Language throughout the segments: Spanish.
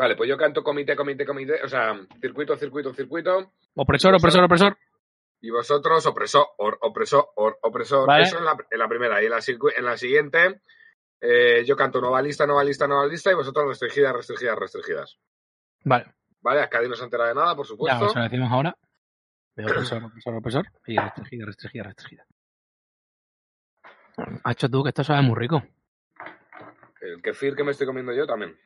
Vale, pues yo canto comité, comité, comité, o sea, circuito, circuito, circuito. Opresor, opresor, opresor. Y vosotros, opresor, or, opresor, or, opresor. Vale. Eso en la, en la primera. Y en la, circu- en la siguiente, eh, yo canto nueva lista, nueva lista, nueva lista, y vosotros restringidas, restringidas, restringidas. Vale, Vale, Acadi no se entera de nada, por ya, supuesto. eso lo decimos ahora. De opresor, opresor, opresor. Y restringida, restringida, restringida. Ha hecho tú que esto sabe muy rico. El kefir que me estoy comiendo yo también.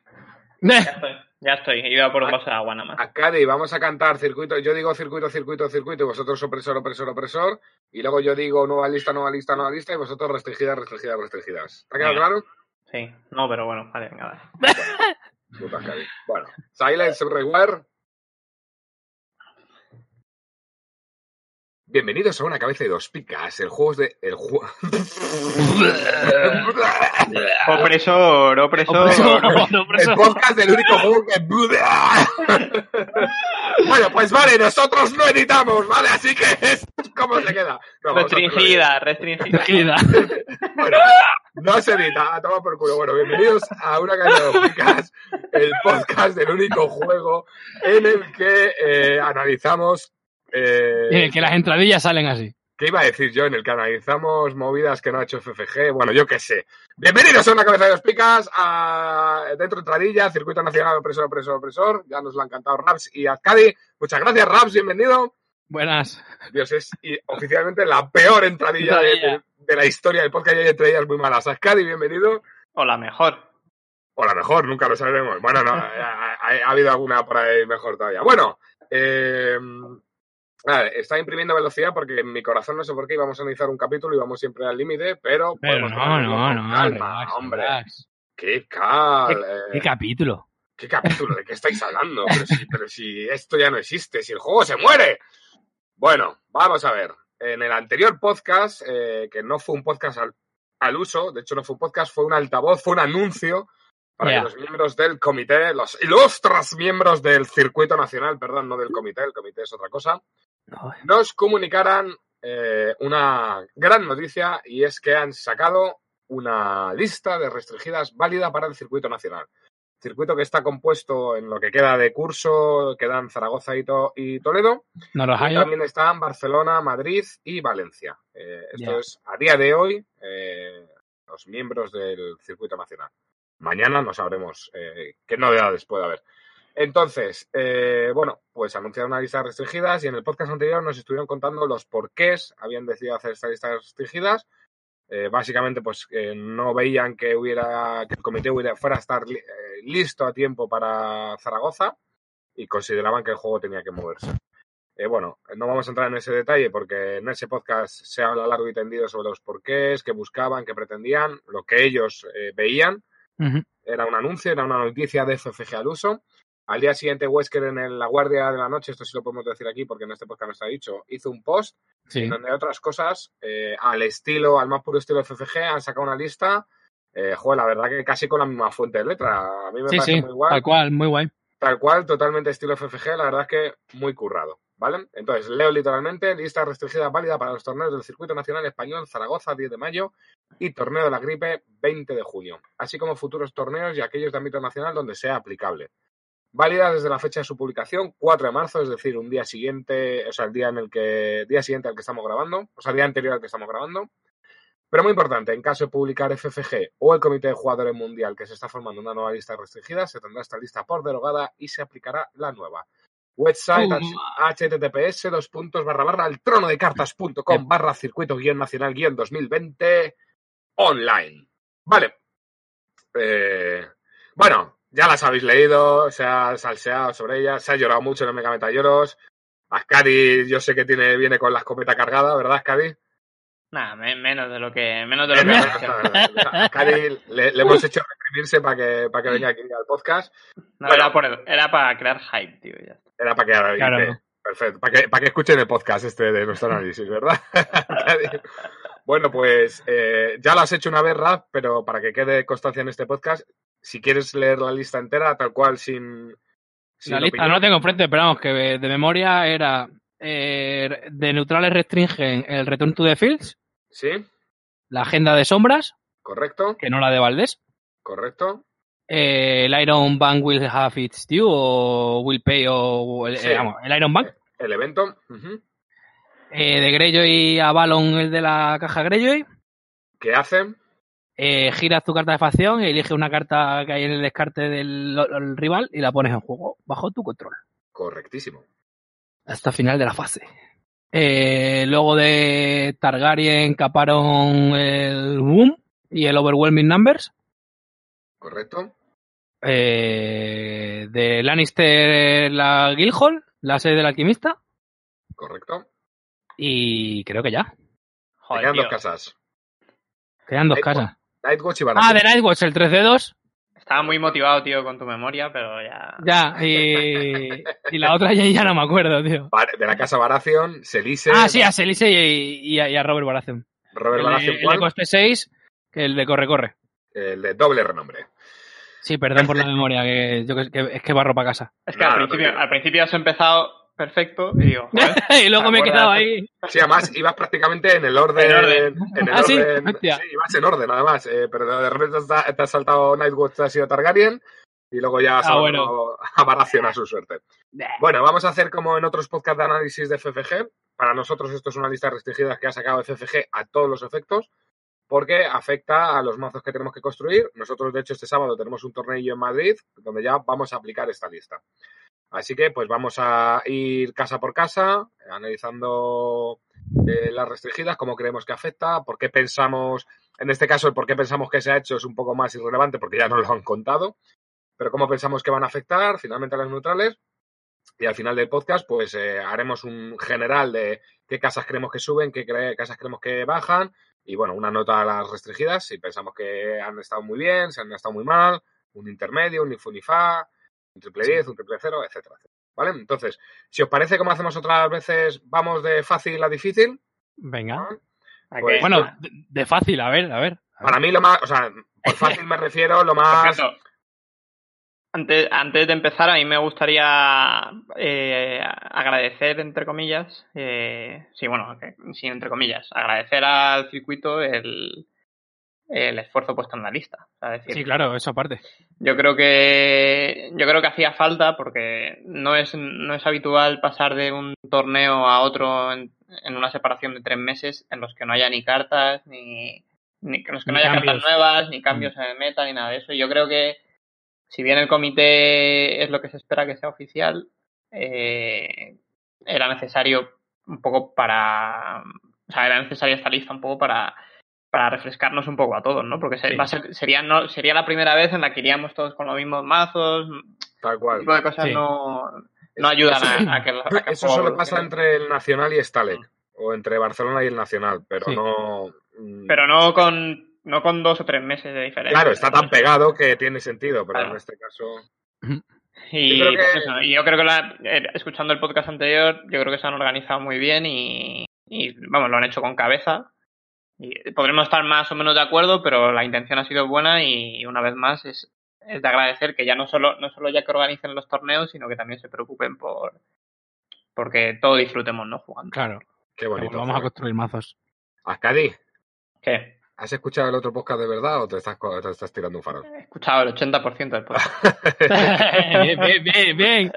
Ya estoy, ya estoy. Iba por un vaso de agua nada más. Acadi, vamos a cantar circuito. Yo digo circuito, circuito, circuito, y vosotros opresor, opresor, opresor. Y luego yo digo nueva lista, nueva lista, nueva lista, y vosotros restringidas, restringidas, restringidas. ¿Te ha quedado Venga. claro? Sí, no, pero bueno, vale, venga, dale. Puta Acadi. Bueno, Silence Everywhere. Bienvenidos a una cabeza de dos picas, el juego es de. El juego. Opresor, opresor. Opresor, El podcast del único juego que. bueno, pues vale, nosotros no editamos, ¿vale? Así que es como se queda. No. Restringida, restringida. Bueno, no se edita, a tomar por culo. Bueno, bienvenidos a una cabeza de picas, el podcast del único juego en el que eh, analizamos. eh, Y en el que las entradillas salen así. ¿Qué iba a decir yo? En el que analizamos movidas que no ha hecho FFG. Bueno, yo qué sé. Bienvenidos a una cabeza de dos picas. A... Dentro entradilla, Circuito Nacional Opresor, Opresor, Opresor. Ya nos lo han cantado Raps y Azcadi. Muchas gracias, Raps. Bienvenido. Buenas. Dios, es y, oficialmente la peor entradilla de, de- de la historia del podcast. Y hay entradillas muy malas. Azcadi, bienvenido. O la mejor. O la mejor, nunca lo sabremos. Bueno, no, ha, ha- ha habido alguna por ahí mejor todavía. Bueno, eh, vale, está imprimiendo velocidad porque en mi corazón no sé por qué íbamos a analizar un capítulo y vamos siempre al límite, pero, Pero no, no, no. calma, relax, hombre. relax. Qué cal, ¿Qué, eh, qué capítulo? ¿Qué capítulo? ¿De qué estáis hablando? Pero si, pero si esto ya no existe, si el juego se muere. Bueno, vamos a ver. En el anterior podcast, eh, que no fue un podcast al, al uso, de hecho no fue un podcast, fue un altavoz, fue un anuncio para que los miembros del comité, los ilustres miembros del circuito nacional, perdón, no del comité, el comité es otra cosa, nos comunicaran eh, una gran noticia y es que han sacado una lista de restringidas válida para el circuito nacional. Circuito que está compuesto en lo que queda de curso, quedan Zaragoza y, To- y Toledo. no los Y hay. también están Barcelona, Madrid y Valencia. Eh, esto es a día de hoy eh, los miembros del circuito nacional. Mañana no sabremos eh, qué novedades puede haber. Entonces, eh, bueno, pues anunciaron una lista de restringidas y en el podcast anterior nos estuvieron contando los porqués habían decidido hacer esta lista de restringidas. Eh, básicamente, pues eh, no veían que hubiera que el comité hubiera, fuera a estar li- eh, listo a tiempo para Zaragoza y consideraban que el juego tenía que moverse. Eh, bueno, no vamos a entrar en ese detalle porque en ese podcast se habla largo y tendido sobre los porqués, qué buscaban, qué pretendían, lo que ellos veían. Era un anuncio, era una noticia de FFG al uso. Al día siguiente, Wesker en el- la guardia de la noche, esto sí lo podemos decir aquí porque en este podcast no está dicho, hizo un post Sí. en donde otras cosas, eh, al estilo, al más puro estilo FFG, han sacado una lista. Eh, joder, la verdad que casi con la misma fuente de letra. A mí me Sí, parece sí. muy guay. Tal cual, muy guay. Tal cual, totalmente estilo FFG, la verdad es que muy currado, ¿vale? Entonces, leo literalmente, lista restringida válida para los torneos del Circuito Nacional Español Zaragoza 10 de mayo y Torneo de la Gripe 20 de junio, así como futuros torneos y aquellos de ámbito nacional donde sea aplicable. Válida desde la fecha de su publicación, 4 de marzo, es decir, un día siguiente, o sea, el día en el que, día siguiente al que estamos grabando, o sea, el día anterior al que estamos grabando. Pero muy importante, en caso de publicar FFG o el Comité de Jugadores Mundial que se está formando una nueva lista restringida, se tendrá esta lista por derogada y se aplicará la nueva. Website https dos puntos barra barra al trono de cartas.com barra circuito guion nacional guion 2020 online. Vale. Eh, bueno, ya las habéis leído, se ha salseado sobre ellas, se ha llorado mucho en el Mega Meta Lloros. Ascadi, yo sé que tiene, viene con la escopeta cargada, ¿verdad, Ascadi? Nada, me- menos de lo que menos de lo que Ascadi le, le hemos hecho suscribirse para que, para que venga aquí al podcast. No, Bueno. era, por el- era para crear hype, tío. Ya. Era para que ahora Claro. dice, Perfecto. Para que, para que escuchen el podcast este de nuestro análisis, ¿verdad? bueno, pues eh, ya lo has hecho una vez, Raf, pero para que quede constancia en este podcast, si quieres leer la lista entera, tal cual, sin. sin La lista opinión. no la tengo enfrente, pero vamos, que de memoria era eh, de neutrales restringen el Return to the Fields, Sí, la agenda de sombras, correcto, que no la de Valdés, correcto. eh, el Iron Bank will have its due o will pay o el, Sí. eh, vamos, el Iron Bank, El evento. de Greyjoy a Balon el de la caja Greyjoy, ¿Qué hacen? Eh, giras tu carta de facción y elige una carta que hay en el descarte del el rival y la pones en juego bajo tu control. Correctísimo. hasta final de la fase. Eh, luego de Targaryen caparon el Boom y el Overwhelming Numbers. Correcto. Eh, de Lannister la Guildhall, la sede del alquimista. Correcto. Y creo que ya. Joder, quedan tío. dos casas. Quedan dos Nightwatch. casas. Nightwatch y Baratheon. Ah, de Nightwatch, el 3 de 2. Estaba muy motivado, tío, con tu memoria, pero ya. Ya, y, y la otra ya, ya no me acuerdo, tío. De la casa Baratheon, Selise. Ah, sí, a Selise y, y a, y a Robert Baratheon. Robert El Baratheon, el de ¿cuál? coste 6, que el de Corre Corre. El de doble renombre. Sí, perdón por la memoria, que, yo que, que- es que barro para casa. Es que No, al, no, principio, al principio has empezado perfecto y digo, y luego me he ¿te quedado ahí. Sí, además ibas prácticamente en el orden. En orden. en el Ah, sí, orden- hostia. sí, ibas en orden, además. eh, pero de repente te has- saltado Nightwatch, te has ido Targaryen. Y luego ya has Ah, saltado a Baratheon a su suerte. Bueno, vamos a hacer como en otros podcasts de análisis de FFG. Para nosotros esto es una lista restringida que ha sacado FFG a todos los efectos, porque afecta a los mazos que tenemos que construir. Nosotros, de hecho, este sábado tenemos un torneo en Madrid, donde ya vamos a aplicar esta lista. Así que, pues vamos a ir casa por casa, analizando eh, las restringidas, cómo creemos que afecta, por qué pensamos, en este caso, el por qué pensamos que se ha hecho es un poco más irrelevante, porque ya nos lo han contado, pero cómo pensamos que van a afectar finalmente a las neutrales. Y al final del podcast, pues eh, haremos un general de qué casas creemos que suben, qué casas creemos que bajan. Y bueno, una nota a las restringidas, si pensamos que han estado muy bien, si han estado muy mal, un intermedio, un if un triple 10, un triple 0, etcétera, etcétera. ¿Vale? Entonces, si os parece como hacemos otras veces, vamos de fácil a difícil. Venga. ¿no? ¿a Pues? Bueno, de, de fácil, a ver, a ver. a ver. Para mí lo más, o sea, por fácil me refiero lo Por más... antes, antes de empezar, a mí me gustaría eh, agradecer, entre comillas, eh, sí, bueno, que- sí, entre comillas, agradecer al circuito el, el esfuerzo puesto en la lista. Decir, Sí, claro, eso aparte. Yo creo que yo creo que hacía falta porque no es no es habitual pasar de un torneo a otro en, en una separación de tres meses en los que no haya ni cartas ni, ni en los que Ni no haya cambios. cartas nuevas ni cambios en el meta ni nada de eso. Yo creo que si bien el comité es lo que se espera que sea oficial, eh, era necesario un poco para o sea era necesaria esta lista un poco para para refrescarnos un poco a todos, ¿no? Porque se- Sí. va a ser, sería, no, sería la primera vez en la que iríamos todos con los mismos mazos. Tal Ese cual. tipo de cosas Sí. no, no ayudan Eso- a, a que, a que Eso solo pasa entre el Nacional y Stalek, o entre Barcelona y el Nacional, pero Sí. no... mm, Pero no con, no con dos o tres meses de diferencia. Claro, está tan pegado que tiene sentido, pero Claro. en este caso... Y, Yo creo que- pues eso, y yo creo que la- eh, escuchando el podcast anterior, yo creo que se han organizado muy bien y, y, vamos, lo han hecho con cabeza. Y podremos estar más o menos de acuerdo, pero la intención ha sido buena y una vez más es, es de agradecer que ya no solo, no solo ya que organicen los torneos, sino que también se preocupen por porque todo disfrutemos, ¿no? Jugando. Claro. Qué bonito. Vamos a construir mazos. Ascadi, ¿Qué? ¿has escuchado el otro podcast de verdad o te estás, co- te estás tirando un farol? He escuchado el 80% del podcast. bien, bien, bien, bien.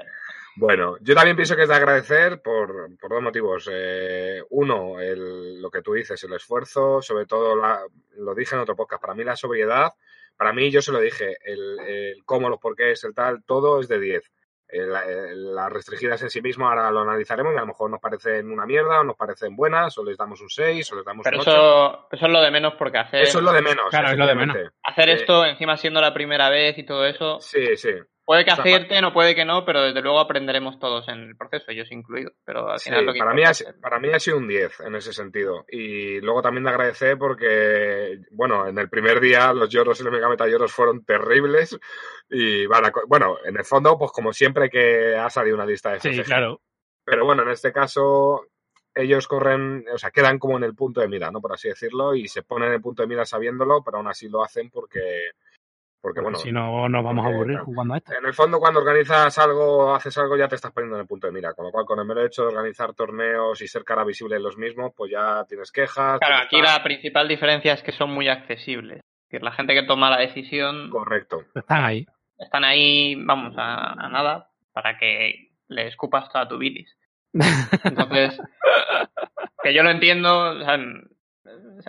Bueno, yo también pienso que es de agradecer por, por dos motivos. Eh, uno, el- lo que tú dices, el esfuerzo, sobre todo, la- lo dije en otro podcast, para mí la sobriedad, para mí yo se lo dije, el, el cómo, los porqués, el tal, todo es de 10. Eh, la- eh, Las restringidas en sí mismo ahora lo analizaremos y a lo mejor nos parecen una mierda o nos parecen buenas o les damos un 6 o les damos Pero un 8. eso, eso es lo de menos porque hacer, Eso es lo de menos. Claro, es lo de menos. efectivamente. hacer Eh, esto encima siendo la primera vez y todo eso, Sí, sí. Puede que O sea, acierte, no puede que no, pero desde luego aprenderemos todos en el proceso, ellos incluidos. Pero al Sí, final lo que para, mí ha, es el- para mí ha sido un 10 en ese sentido. Y luego también de agradecer porque, bueno, en el primer día los lloros y los mega lloros fueron terribles. Y van a co- bueno, en el fondo, pues como siempre que ha salido una lista de Sí, FFG. claro. Pero bueno, en este caso ellos corren, o sea, quedan como en el punto de mira, ¿no? Por así decirlo, y se ponen en el punto de mira sabiéndolo, pero aún así lo hacen porque, porque bueno, si no, nos vamos a aburrir claro, jugando a esto. en el fondo, cuando organizas algo, haces algo, ya te estás poniendo en el punto de mira. Con lo cual, con el mero hecho de organizar torneos y ser cara visible en los mismos, pues ya tienes quejas. Claro, aquí la principal diferencia es que son muy accesibles. Es decir, la gente que toma la decisión Correcto. Están ahí. están ahí, vamos, a, a nada para que le escupas toda tu bilis. Entonces, que yo lo entiendo, o sea,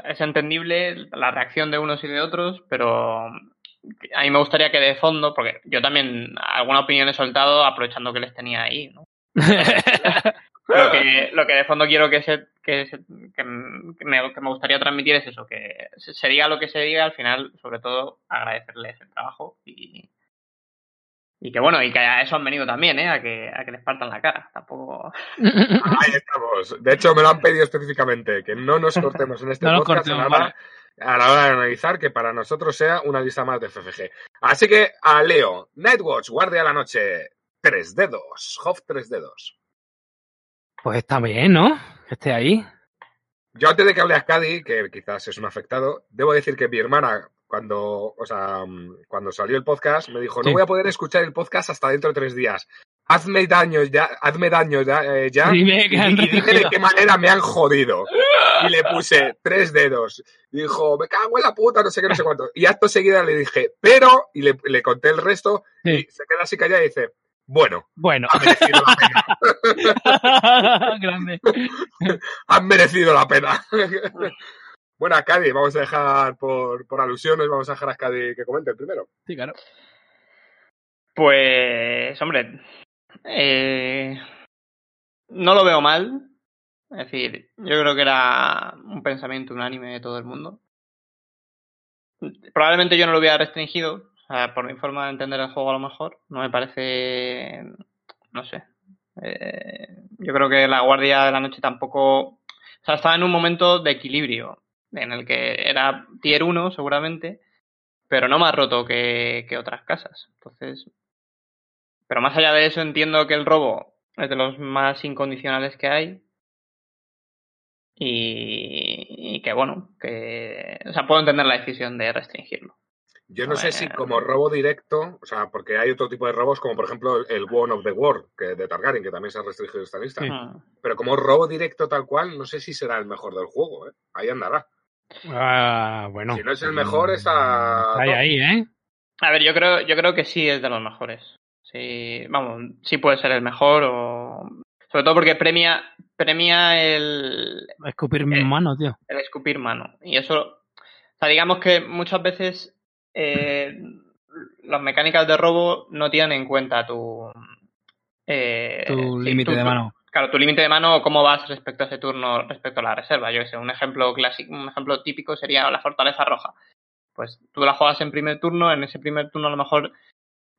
es entendible la reacción de unos y de otros, pero a mí me gustaría que de fondo, porque yo también alguna opinión he soltado aprovechando que les tenía ahí, ¿no? Lo que, lo que de fondo quiero que se, que, se- que, me, que me gustaría transmitir es eso, que se, diga lo que se diga, al final, sobre todo, agradecerles el trabajo y, y que bueno, y que a eso han venido también, ¿eh? A que, a que les partan la cara. Tampoco. Ahí estamos. De hecho, me lo han pedido específicamente, que no nos cortemos en este No podcast cortemos, hora, a la hora de analizar que para nosotros sea una lista más de FFG. Así que a Leo, Nightwatch, Guardia de la Noche, tres dedos, Hoff tres dedos. Pues está bien, ¿no? Que esté ahí. Yo antes de que hable a Cadi, que quizás es un afectado, debo decir que mi hermana, cuando, o sea, mm, cuando salió el podcast, me dijo, no Sí. voy a poder escuchar el podcast hasta dentro de tres días. Hazme daño ya, hazme daño ya, eh, ya Dime y, que han y dime de qué manera me han jodido. Y le puse tres dedos. Y dijo, me cago en la puta, no sé qué, no sé cuánto. Y acto seguida le dije, pero, y le, le conté el resto, Sí. y se queda así callada y dice, bueno, Bueno. ha merecido la pena. Grande. han merecido la pena. bueno, a Cadi, vamos a dejar por, por alusiones, vamos a dejar a Cadi que comente el primero. Sí, claro. Pues, hombre, eh, no lo veo mal. Es decir, yo creo que era un pensamiento unánime de todo el mundo. Probablemente yo no lo hubiera restringido, o sea, por mi forma de entender el juego a lo mejor. No me parece, no sé. Eh, yo creo que la Guardia de la Noche tampoco, o sea, estaba en un momento de equilibrio, en el que era tier 1 seguramente, pero no más roto que, que otras casas. Entonces, pero más allá de eso, entiendo que el robo es de los más incondicionales que hay. Y, y que bueno, que. O sea, puedo entender la decisión de restringirlo. Yo no A sé ver. si como robo directo, o sea, porque hay otro tipo de robos, como por ejemplo el One of the World, que de Targaryen, que también se ha restringido esta lista. Sí. Mm. Pero como robo directo tal cual, no sé si será el mejor del juego, ¿eh? Ahí andará. Ah, bueno. Si no es el mejor, está- Ahí, ahí, ¿eh? A ver, yo creo, yo creo que sí es de los mejores. Sí, vamos, sí puede ser el mejor o. Sobre todo porque premia, premia el, Escupir manos, tío. el escupir mano. Y eso, o sea, digamos que muchas veces eh, las mecánicas de robo no tienen en cuenta tu... eh, Tu límite de mano. Claro, tu límite de mano o cómo vas respecto a ese turno, respecto a la reserva. Yo que sé, un ejemplo clásico, un ejemplo típico sería la fortaleza roja. Pues tú la juegas en primer turno, en ese primer turno a lo mejor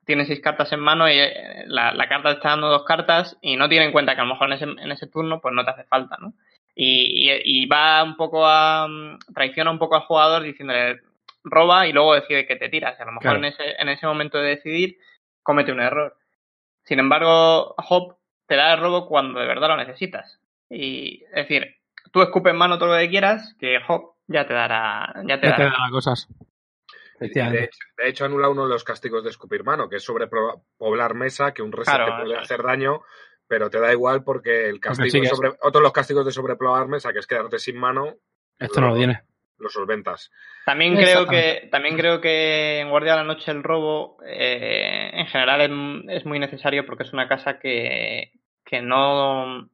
tienes seis cartas en mano y eh, la, la carta te está dando dos cartas y no tiene en cuenta que a lo mejor en ese, en ese turno pues no te hace falta, ¿no? Y, y- y va un poco a... mm, traiciona un poco al jugador diciéndole roba y luego decide que te tiras. Y a lo mejor Claro. en, ese, en ese momento de decidir comete un error. Sin embargo, Hop te da el robo cuando de verdad lo necesitas. Y es decir, tú escupes en mano todo lo que quieras, que Hop ya te dará, ya te Ya te dará. da cosas. De hecho, de hecho, anula uno de los castigos de escupir mano, que es sobrepoblar mesa, que un reset Claro, te puede es. hacer daño, pero te da igual porque el castigo sigues. sobre, otro de los castigos de sobrepoblar mesa, que es quedarte sin mano, Esto no lo tiene. lo solventas. También creo que también creo que en Guardia de la Noche el robo eh, en general es, es muy necesario porque es una casa que, que no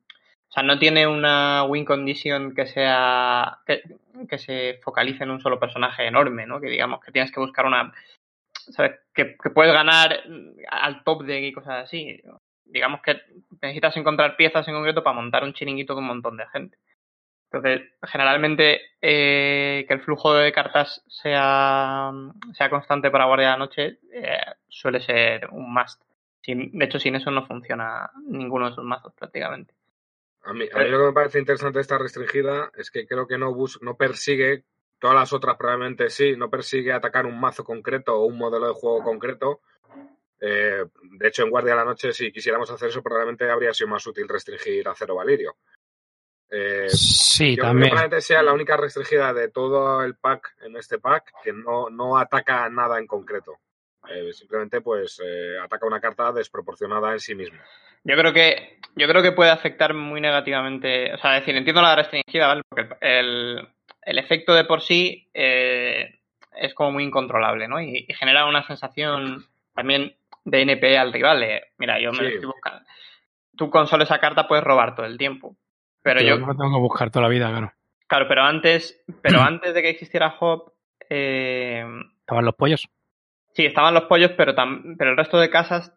o sea, no tiene una win condition que sea que, se focalice en un solo personaje enorme, ¿no? Que digamos que tienes que buscar una ¿sabes? Que, puedes ganar al top de y cosas así. Digamos que necesitas encontrar piezas en concreto para montar un chiringuito de un montón de gente. Entonces, generalmente eh, que el flujo de cartas sea, sea constante para Guardia de la Noche eh, suele ser un must. De hecho, sin eso no funciona ninguno de sus mazos prácticamente. A mí, a mí lo que me parece interesante de esta restringida es que creo que no, bus no persigue, todas las otras probablemente sí, no persigue atacar un mazo concreto o un modelo de juego concreto. Eh, de hecho, en Guardia de la Noche, si quisiéramos hacer eso, probablemente habría sido más útil restringir a Cero Valirio. Eh, sí, yo también. probablemente sea la única restringida de todo el pack en este pack que no, no ataca nada en concreto. Eh, simplemente pues ataca una carta desproporcionada en sí misma. Yo creo que yo creo que puede afectar muy negativamente, o sea, decir, entiendo la restringida, ¿vale? Porque el, el efecto de por sí eh, es como muy incontrolable, ¿no? Y, y, genera una sensación también de NP al rival. Mira, yo me Sí. lo estoy buscando. Tú con solo esa carta puedes robar todo el tiempo. Pero yo, no tengo que buscar toda la vida, claro. claro, pero antes, pero antes de que existiera Hop, eh, Estaban los pollos. Sí, estaban los pollos, pero, tam- pero el resto de casas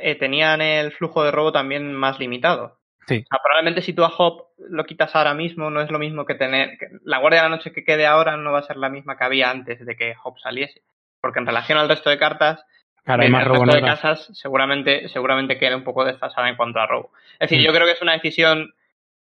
eh, tenían el flujo de robo también más limitado. Sí. O sea, probablemente si tú a Hop lo quitas ahora mismo, no es lo mismo que tener. que la Guardia de la Noche que quede ahora no va a ser la misma que había antes de que Hop saliese. Porque en relación al resto de cartas, Claro, hay el más robo resto de casas seguramente, seguramente queda un poco desfasada en cuanto a robo. Es decir, Mm. yo creo que es una decisión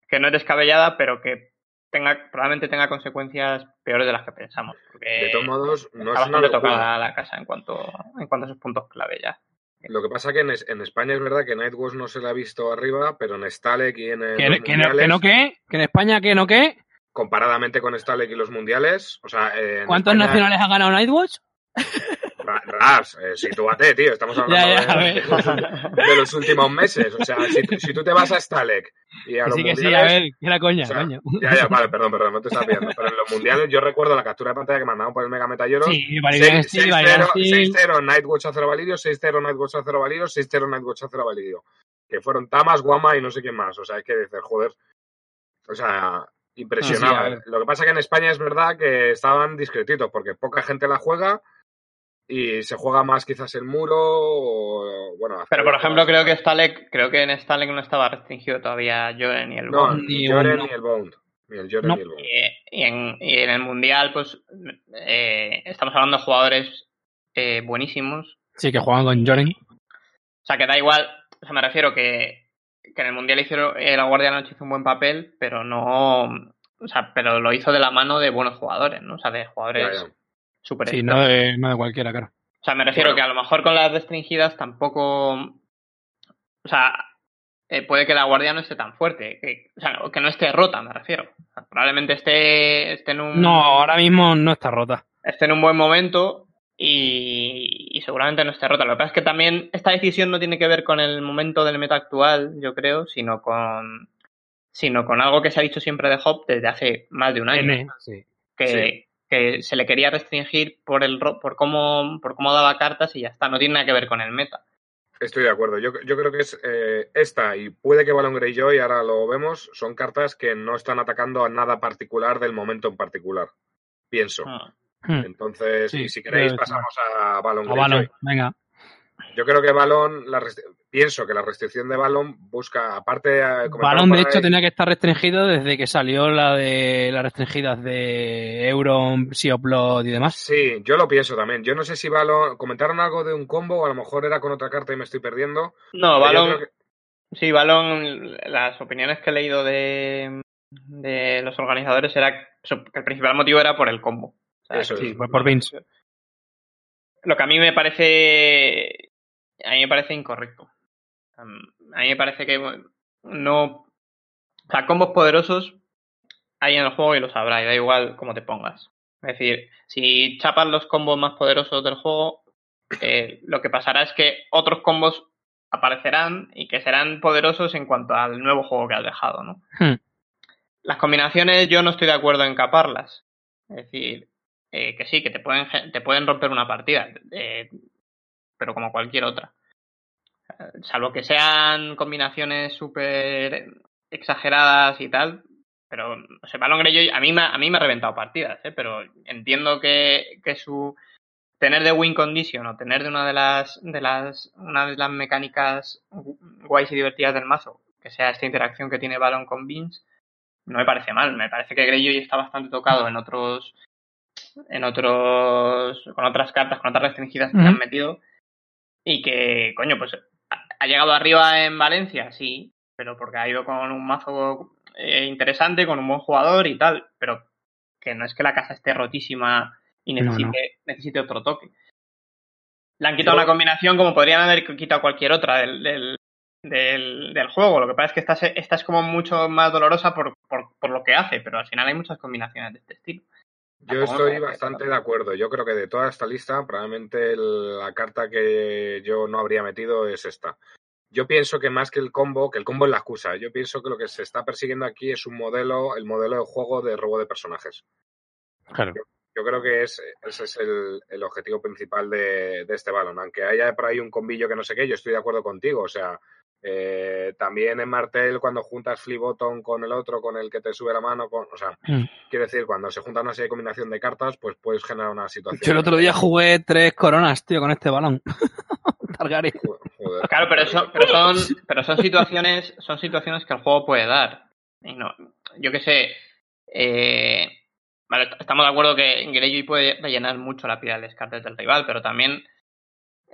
que no es descabellada, pero que tenga, probablemente tenga consecuencias peores de las que pensamos. Porque De todos modos, no está es una locura. tocada la casa en cuanto, en cuanto a esos puntos clave ya. Lo que pasa que en, en España es verdad que Nightwatch no se la ha visto arriba, pero en Stalek y en, eh, ¿Que, los que no, que no qué? ¿Que en España que no qué? comparadamente con Stalek y los mundiales, o sea, eh, en ¿Cuántos España- nacionales ha ganado Nightwatch? Ras, eh, sitúate, tío, estamos hablando Ya, ya, a de, los últimos meses. O sea, si, si tú te vas a Stalek y a los sí, que sí, mundiales... a ver, que era coña, o sea, coño. Ya, ya, vale, perdón, perdón, no te estás viendo. Pero en los mundiales yo recuerdo la captura de pantalla que mandaban por el Mega Metallero. Sí, Valerian Steel. 6-0 Nightwatch a 0 Valirio, 6-0 Nightwatch a 0 Valirio, 6-0 Nightwatch a 0 Valirio. Que fueron Tamas, Guama y no sé quién más. O sea, hay que decir, joder. O sea, impresionaba. Ah, sí, ver. Lo que pasa que en España es verdad que estaban discretitos, porque poca gente la juega y se juega más quizás el muro o, bueno... Pero por ejemplo, creo que Stalek, creo que en Stalek no estaba restringido todavía Joren y el No, Bond. ni Joren ni el Bound. Ni el Joren No. ni el Bound. Y, y en, y en el Mundial, pues eh, estamos hablando de jugadores eh, buenísimos. Sí, que juegan con Joren. O sea, que da igual, o sea, me refiero que, que en el Mundial hicieron, eh, la Guardia de la Noche hizo un buen papel, pero no, o sea, pero lo hizo de la mano de buenos jugadores, ¿no? O sea, de jugadores Ya, ya. Súper Sí, no de, no de cualquiera, claro. O sea, me refiero que a lo mejor con las restringidas tampoco. O sea, eh, puede que la guardia no esté tan fuerte. Que, o sea, que no esté rota, me refiero. O sea, probablemente esté, esté en un. No, ahora mismo no está rota. Esté en un buen momento y, y seguramente no esté rota. Lo que pasa es que también esta decisión no tiene que ver con el momento del meta actual, yo creo, sino con. sino con algo que se ha dicho siempre de Hop desde hace más de un año N, sí. que, Sí. Que se le quería restringir por el ro- por cómo por cómo daba cartas y ya está, no tiene nada que ver con el meta. Estoy de acuerdo. Yo, yo creo que es eh, esta y puede que Balón Greyjoy, ahora lo vemos, son cartas que no están atacando a nada particular del momento en particular. Pienso. Ah. Hmm. Entonces, Sí, y si queréis, pasamos a Balón A Greyjoy. venga. Yo creo que Balón, pienso que la restricción de Balón busca, aparte de. eh, Balón, de hecho, ahí- tenía que estar restringido desde que salió la de las restringidas de Euron, Sea of Blood y demás. Sí, yo lo pienso también. Yo no sé si Balón. Comentaron algo de un combo, o a lo mejor era con otra carta y me estoy perdiendo. No, balón, que- sí, balón, las opiniones que he leído de, de los organizadores era que el principal motivo era por el combo. O sea, Eso Sí, fue por Vince. Lo que a mí me parece a mí me parece incorrecto. A mí me parece que no o sea, combos poderosos hay en el juego y los habrá, y da igual cómo te pongas. Es decir, si chapas los combos más poderosos del juego, eh, lo que pasará es que otros combos aparecerán y que serán poderosos en cuanto al nuevo juego que has dejado, ¿no? Hmm. Las combinaciones yo no estoy de acuerdo en caparlas. Es decir, eh, que sí, que te pueden, te pueden romper una partida, eh, pero como cualquier otra. Eh, Salvo que sean combinaciones súper exageradas y tal. Pero, no sé, Balón Greyjoy a mí, me, ha- a mí me ha reventado partidas, ¿eh? pero entiendo que, que su tener de win condition o tener de una de las de las una de las mecánicas gu- guays y divertidas del mazo, que sea esta interacción que tiene Balón con Vince, no me parece mal. Me parece que Greyjoy está bastante tocado en otros, en otros, con otras cartas, con otras restringidas que se han metido y que, coño, pues ha, llegado arriba en Valencia, sí, pero porque ha ido con un mazo eh, interesante, con un buen jugador y tal, pero que no es que la casa esté rotísima y No, no. necesite, otro toque. Le han quitado Yo- una combinación como podrían haber quitado cualquier otra del, del, del, del juego. Lo que pasa es que esta, esta es como mucho más dolorosa por, por, por lo que hace, pero al final hay muchas combinaciones de este estilo. Yo estoy bastante de acuerdo. Yo creo que de toda esta lista, probablemente el- la carta que yo no habría metido es esta. Yo pienso que más que el combo, que el combo es la excusa. Yo pienso que lo que se está persiguiendo aquí es un modelo, el modelo de juego de robo de personajes. Claro. Yo creo que es, ese es el, el objetivo principal de, de este balón. Aunque haya por ahí un combillo que no sé qué, yo estoy de acuerdo contigo. O sea, eh, también en Martel, cuando juntas flip button con el otro, con el que te sube la mano, con, o sea, Mm. quiero decir, cuando se junta una serie de combinación de cartas, pues puedes generar una situación. Yo el otro día jugué tres coronas, tío, con este balón. Targaryen. Joder. Claro, pero, eso, pero son, pero son situaciones, son situaciones que el juego puede dar. Y no, yo qué sé. eh, vale, estamos de acuerdo que Greyjoy puede rellenar mucho la pila de descartes del rival, pero también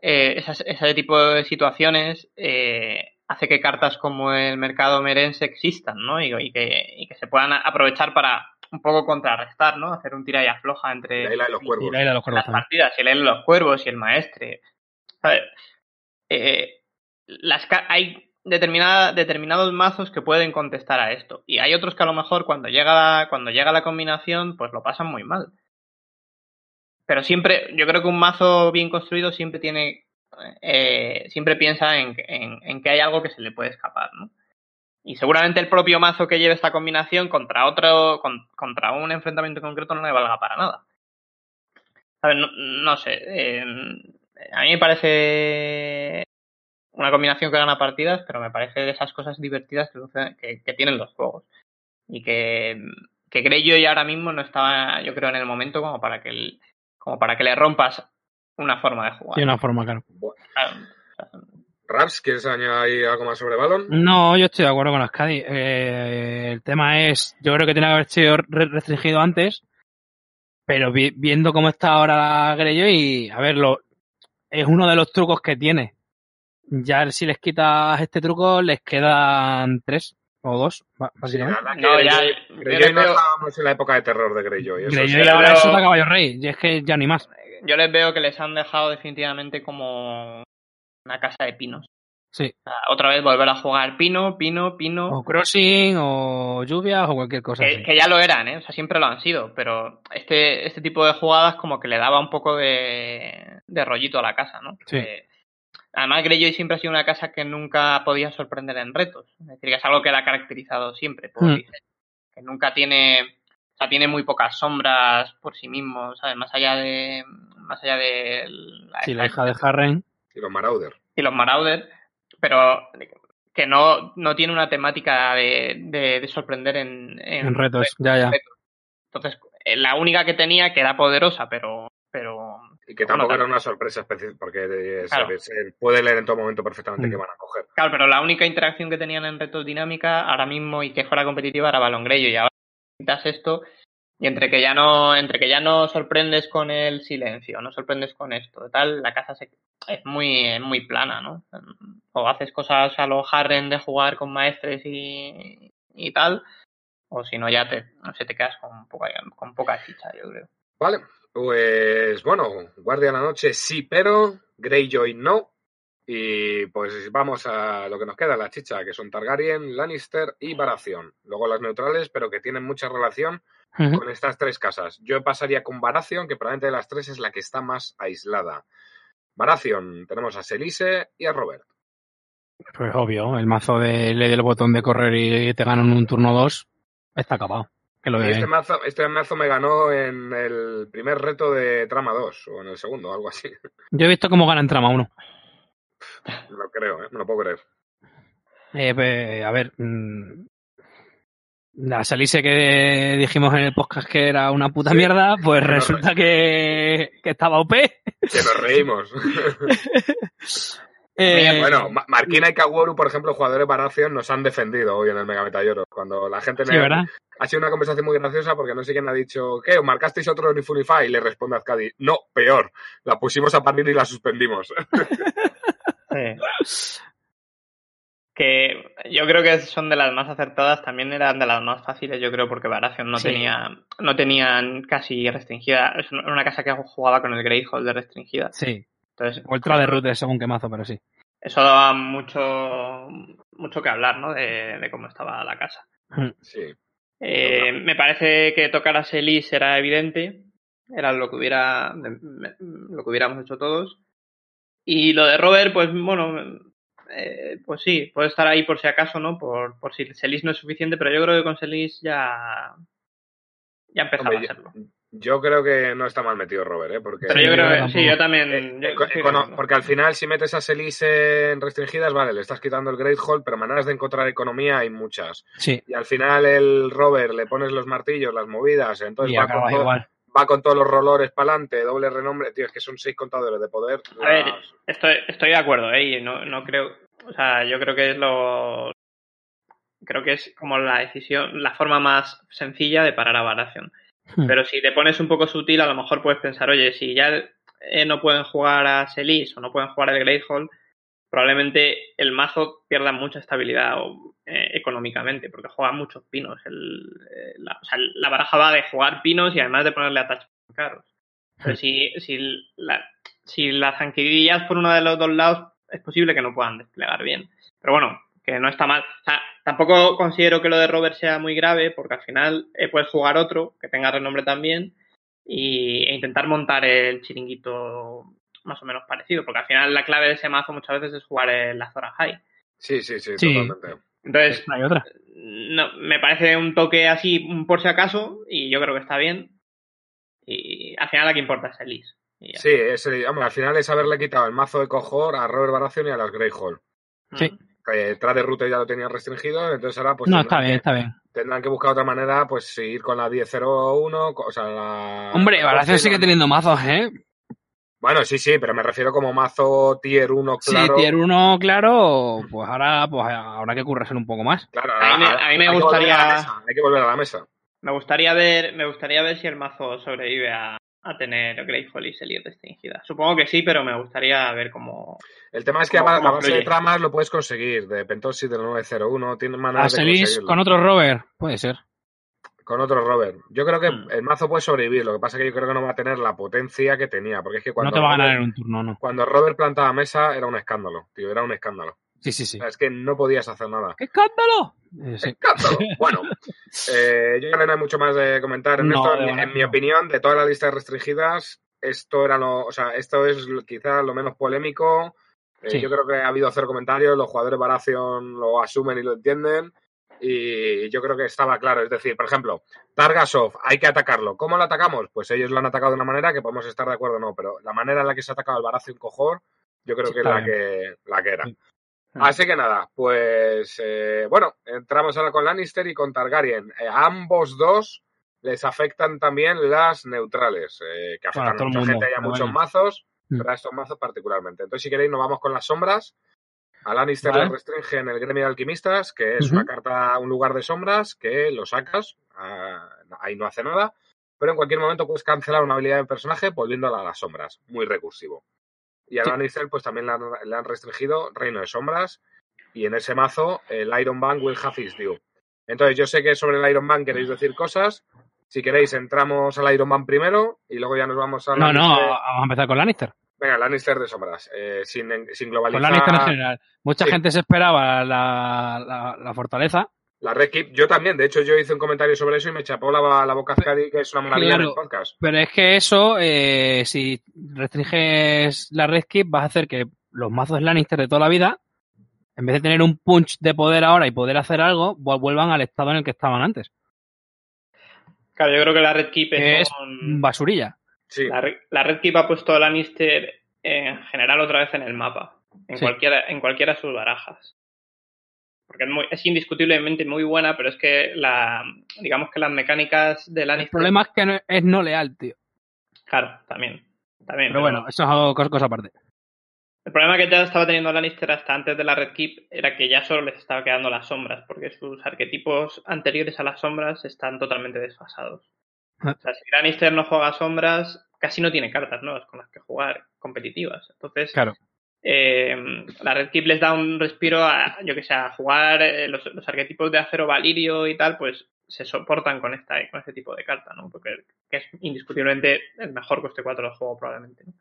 eh, esas- ese tipo de situaciones eh, hace que cartas como el mercado merense existan, ¿no? Y, y que, y que se puedan aprovechar para un poco contrarrestar, ¿no? Hacer un tira y afloja entre La isla de los cuervos. Y la isla de los cuervos las también. partidas, y leen los cuervos y el maestre. ¿sabes? Eh, las hay determinada, determinados mazos que pueden contestar a esto. Y hay otros que a lo mejor cuando llega la, cuando llega la combinación, pues lo pasan muy mal. Pero siempre, yo creo que un mazo bien construido siempre tiene. Eh, siempre piensa en, que hay algo que se le puede escapar. Y seguramente el propio mazo que lleve esta combinación contra otro, con- contra un enfrentamiento concreto no le valga para nada. ¿Sabes? No, no sé. eh, a mí me parece una combinación que gana partidas, pero me parece de esas cosas divertidas que, tienen los juegos. Y que, que Greyjoy ahora mismo no estaba, yo creo, en el momento como para que el- como para que le rompas una forma de jugar. Tiene una forma, claro. Raps, ¿quieres añadir algo más sobre balón? No, yo estoy de acuerdo con Ascadi. Eh, el tema es, yo creo que tiene que haber sido re- restringido antes, pero vi- viendo cómo está ahora Greyjoy, a ver, lo, es uno de los trucos que tiene. Ya si les quitas este truco, les quedan tres o dos, Sí, básicamente. que No, ya, Greyjoy- Greyjoy no estábamos en la época de terror de Greyjoy. eso Greyjoy sí. ahora pero- es sota caballo rey, y es que ya ni más. Yo les veo que les han dejado definitivamente como una casa de pinos. Sí. O sea, otra vez volver a jugar pino, pino, pino. O crossing, o lluvias, o cualquier cosa Que, así. que ya lo eran, ¿eh? O sea, siempre lo han sido, pero este, este tipo de jugadas como que le daba un poco de, de rollito a la casa, ¿no? Sí. Eh, además, Greyjoy siempre ha sido una casa que nunca podía sorprender en retos. Es decir, que es algo que la ha caracterizado siempre. por Mm. diseño. Que nunca tiene... O sea, tiene muy pocas sombras por sí mismo, ¿sabes? Más allá de... Más allá de... La, Sí, la hija de Harren. Y los Marauder. y los Marauder, pero que no, no tiene una temática de, de, de sorprender en, en, En retos, ya, ya. Entonces, la única que tenía, que era poderosa, pero. pero Y que Bueno, tampoco era una sorpresa específica, porque eh, se- Claro. se, puede leer en todo momento perfectamente Mm. que van a coger. claro, pero la única interacción que tenían en retos dinámica ahora mismo y que fuera competitiva era Balón Grello. Y ahora quitas esto. Y entre que ya no, entre que ya no sorprendes con el silencio, no sorprendes con esto, tal, la casa se, es muy, muy plana, ¿no? O haces cosas a lo Harren de jugar con maestres y, y tal, o si no ya te, no sé, te quedas con poca, con poca chicha, yo creo. Vale, pues bueno, Guardia de la Noche sí, pero Greyjoy no. Y pues vamos a lo que nos queda, la chicha, que son Targaryen, Lannister y Baratheon. Luego las neutrales, pero que tienen mucha relación con estas tres casas. Yo pasaría con Baratheon, que probablemente de las tres es la que está más aislada. Baratheon, tenemos a Selise y a Robert. Pues obvio, el mazo de le del botón de correr y te ganan un turno 2 está acabado. Que lo este mazo, este mazo me ganó en el primer reto de Trama 2, o en el segundo, algo así. Yo he visto cómo gana en trama 1. No lo creo, ¿eh? no lo puedo creer. Eh, pues, a ver, mm, la Salise que dijimos en el podcast que era una puta Sí. mierda, pues resulta que, que estaba OP. Que nos reímos. Eh, Bueno, Ma- Marquina y Kaworu, por ejemplo, jugadores Baratheon, nos han defendido hoy en el Mega Metalloro. Cuando la gente me ha sido una conversación muy graciosa porque no sé quién ha dicho, ¿qué? ¿Os marcasteis otro Nifunify? Y le responde a Azcadi, no, peor. La pusimos a parir y la suspendimos. Sí. Que yo creo que son de las más acertadas, también eran de las más fáciles, yo creo, porque Baratheon no Sí. tenía, no tenían casi restringida, es una casa que jugaba con el Greyhold de restringida. Sí. Entonces, O el Tra de Root según qué mazo, pero sí. eso daba mucho, mucho que hablar, ¿no? De, de cómo estaba la casa. Sí. Eh, me parece que tocar a Selis era evidente, era lo que hubiera lo que hubiéramos hecho todos. Y lo de Robert, pues bueno, eh, pues sí, puede estar ahí por si acaso, ¿no? Por, por si Selis no es suficiente, pero yo creo que con Selis ya ya empezaba Hombre, a serlo. Yo creo que no está mal metido Robert, ¿eh? Porque, Pero Sí, yo creo que sí, yo también. eh, yo- no. porque al final, si metes a Selis en restringidas, vale, le estás quitando el Great Hall, pero maneras de encontrar economía hay muchas. Sí. Y al final el Robert le pones los martillos, las movidas, entonces Y va con, todo- igual. Va con todos los rolores para adelante, doble renombre, tío, es que son seis contadores de poder. A ver, estoy, estoy de acuerdo, ¿eh? Y no, no creo. O sea, yo creo que es lo. Creo que es como la decisión, la forma más sencilla de parar a Baratheon. Hmm. Pero si te pones un poco sutil, a lo mejor puedes pensar, oye, si ya eh, no pueden jugar a Selis o no pueden jugar al Greyhold, probablemente el mazo pierda mucha estabilidad eh, económicamente, porque juega muchos pinos. El, eh, la, o sea, la baraja va de jugar pinos y además de ponerle attachments caros. Pero si, si, la, si las zanquillas por uno de los dos lados, es posible que no puedan desplegar bien. Pero bueno, que no está mal. O sea, tampoco considero que lo de Robert sea muy grave, porque al final eh, puedes jugar otro que tenga renombre también y, e intentar montar el chiringuito más o menos parecido, porque al final la clave de ese mazo muchas veces es jugar en la Zora High. Sí, sí, sí, Sí. totalmente. Entonces, Hay otra. no, me parece un toque así por si acaso y yo creo que está bien. Y al final la que importa es Elise. Y ya. Sí, es el- hombre, al final es haberle quitado el mazo de Cojor a Robert Baratheon y a las Grey Hall. Sí. Mm. Que tras de ruta ya lo tenían restringido, entonces ahora pues No, tendrán, está bien, que, está bien. tendrán que buscar otra manera, pues ir con la 10-0-1, o sea, la... Hombre, Baratheon sigue teniendo mazos, ¿eh? Bueno, sí, sí, pero me refiero como mazo tier 1, Si claro. tier 1, claro, pues ahora pues habrá que currarse un poco más. Claro, A mí me- a mí me hay que volver gustaría- a la mesa, hay que volver a la mesa. Me gustaría ver, me gustaría ver si el mazo sobrevive a, a tener Greyfall y Selir restringida. Supongo que sí, pero me gustaría ver cómo. El tema es que a, ¿Cómo- ba- cómo a base de tramas lo puedes conseguir, de Pentosi del 901, tiene A maneras de conseguirlo. con otro Robert, puede ser. Con otro Robert. Yo creo que Mm. el mazo puede sobrevivir, lo que pasa es que yo creo que no va a tener la potencia que tenía, porque es que cuando, no te va a ganar Robert, en un turno, no. cuando Robert plantaba mesa era un escándalo, tío, era un escándalo. Sí, sí, sí. O sea, es que no podías hacer nada. ¡Qué escándalo! Eh, sí. ¡Escándalo! Bueno, eh, yo creo que no hay mucho más de comentar en No, esto. En, mi- en opinión, de toda la lista de restringidas, esto era lo, o sea, esto es quizás lo menos polémico. Eh, Sí. Yo creo que ha habido cero comentarios, los jugadores Baratheon lo asumen y lo entienden. Y yo creo que estaba claro. Es decir, por ejemplo, Targasov, hay que atacarlo. ¿Cómo lo atacamos? Pues ellos lo han atacado de una manera que podemos estar de acuerdo o no, pero la manera en la que se ha atacado al Baratheon Cojor, yo creo Sí, que es la que, la que era. Sí. Así que nada, pues eh, bueno, entramos ahora con Lannister y con Targaryen. Eh, a ambos dos les afectan también las neutrales, eh, que afectan Bueno, a mucha mundo, gente y a muchos bueno. mazos, Mm. pero a estos mazos particularmente. Entonces, si queréis, nos vamos con las sombras. A Lannister Vale. le restringe en el gremio de alquimistas, que es una carta, un lugar de sombras, que lo sacas, ah, ahí no hace nada, pero en cualquier momento puedes cancelar una habilidad del personaje volviéndola a las sombras. Muy recursivo. Y a Sí. Lannister, pues también le han, le han restringido Reino de Sombras, y en ese mazo el Iron Bank will have his due. Entonces, yo sé que sobre el Iron Bank queréis decir cosas. Si queréis, entramos al Iron Man primero y luego ya nos vamos a No, no, vamos a empezar con Lannister. Venga, Lannister de sombras, eh, sin, sin Con globalizar. Lannister en general. Mucha Sí. gente se esperaba la, la, la fortaleza. La Red Keep, yo también, de hecho yo hice un comentario sobre eso y me chapó la, la boca Azcadi, que es una maravilla Claro. podcast. Pero es que eso, eh, si restringes la red keep, vas a hacer que los mazos Lannister de toda la vida, en vez de tener un punch de poder ahora y poder hacer algo, vu- vuelvan al estado en el que estaban antes. Claro, yo creo que la Red Keep es, es un- Basurilla. Sí, la, Re- la Red Keep ha puesto a Lannister en general otra vez en el mapa. En, Sí. cualquiera, en cualquiera de sus barajas. Porque es, muy- es indiscutiblemente muy buena, pero es que la digamos que las mecánicas de El Lannister. problema es que no- es no leal, tío. Claro, también. también Pero bueno, eso es algo- cosa, cosa aparte. El problema que ya estaba teniendo Lannister hasta antes de la Red Keep era que ya solo les estaba quedando las sombras, porque sus arquetipos anteriores a las sombras están totalmente desfasados. Ah. O sea, si Lannister no juega sombras, casi no tiene cartas nuevas con las que jugar competitivas. Entonces, Claro. eh, la Red Keep les da un respiro a, yo que sé, a jugar eh, los, los arquetipos de acero valirio y tal, pues se soportan con esta con este tipo de carta, ¿no? Porque que es indiscutiblemente el mejor coste 4 del juego probablemente, ¿no?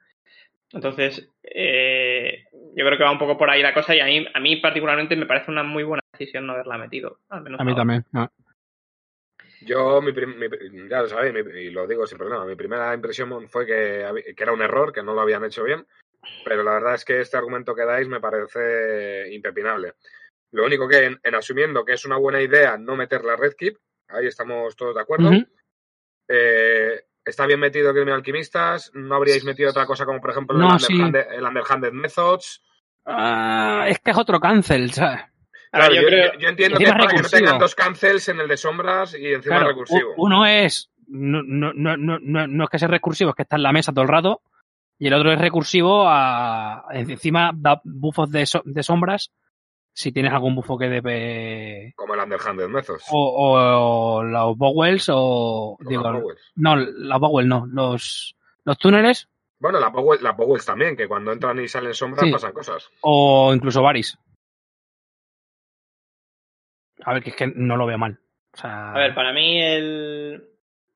Entonces, eh, yo creo que va un poco por ahí la cosa y a mí, a mí particularmente me parece una muy buena decisión no haberla metido. Al menos A mí ahora. también. ah. Yo, mi mi- ya lo sabéis, mi- y lo digo sin problema, mi primera impresión fue que, que era un error, que no lo habían hecho bien, pero la verdad es que este argumento que dais me parece impepinable. Lo único que, en, en asumiendo que es una buena idea no meter la Red Keep, ahí estamos todos de acuerdo, eh, está bien metido Gremio de Alquimistas, no habríais metido otra cosa como, por ejemplo, No, el, sí. underhanded, el Underhanded Methods. Ah, es que es otro cancel, ¿sabes? Claro, yo yo, creo- yo- yo entiendo que es para que no tengan dos cancels en el de sombras y encima Claro, recursivo. uno es, no, no, no, no, es que sea recursivo, es que está en la mesa todo el rato. Y el otro es recursivo a, encima da bufos de, so- de sombras si tienes algún bufo que debe Como el Underhanded Methods. o, o los Bowels o digo las no los Bowels no los los túneles Bueno, la Powell, la Powells también, que cuando entran y salen sombras Sí. pasan cosas. o incluso Varys a ver que es que no lo veo mal o sea A ver, para mí el.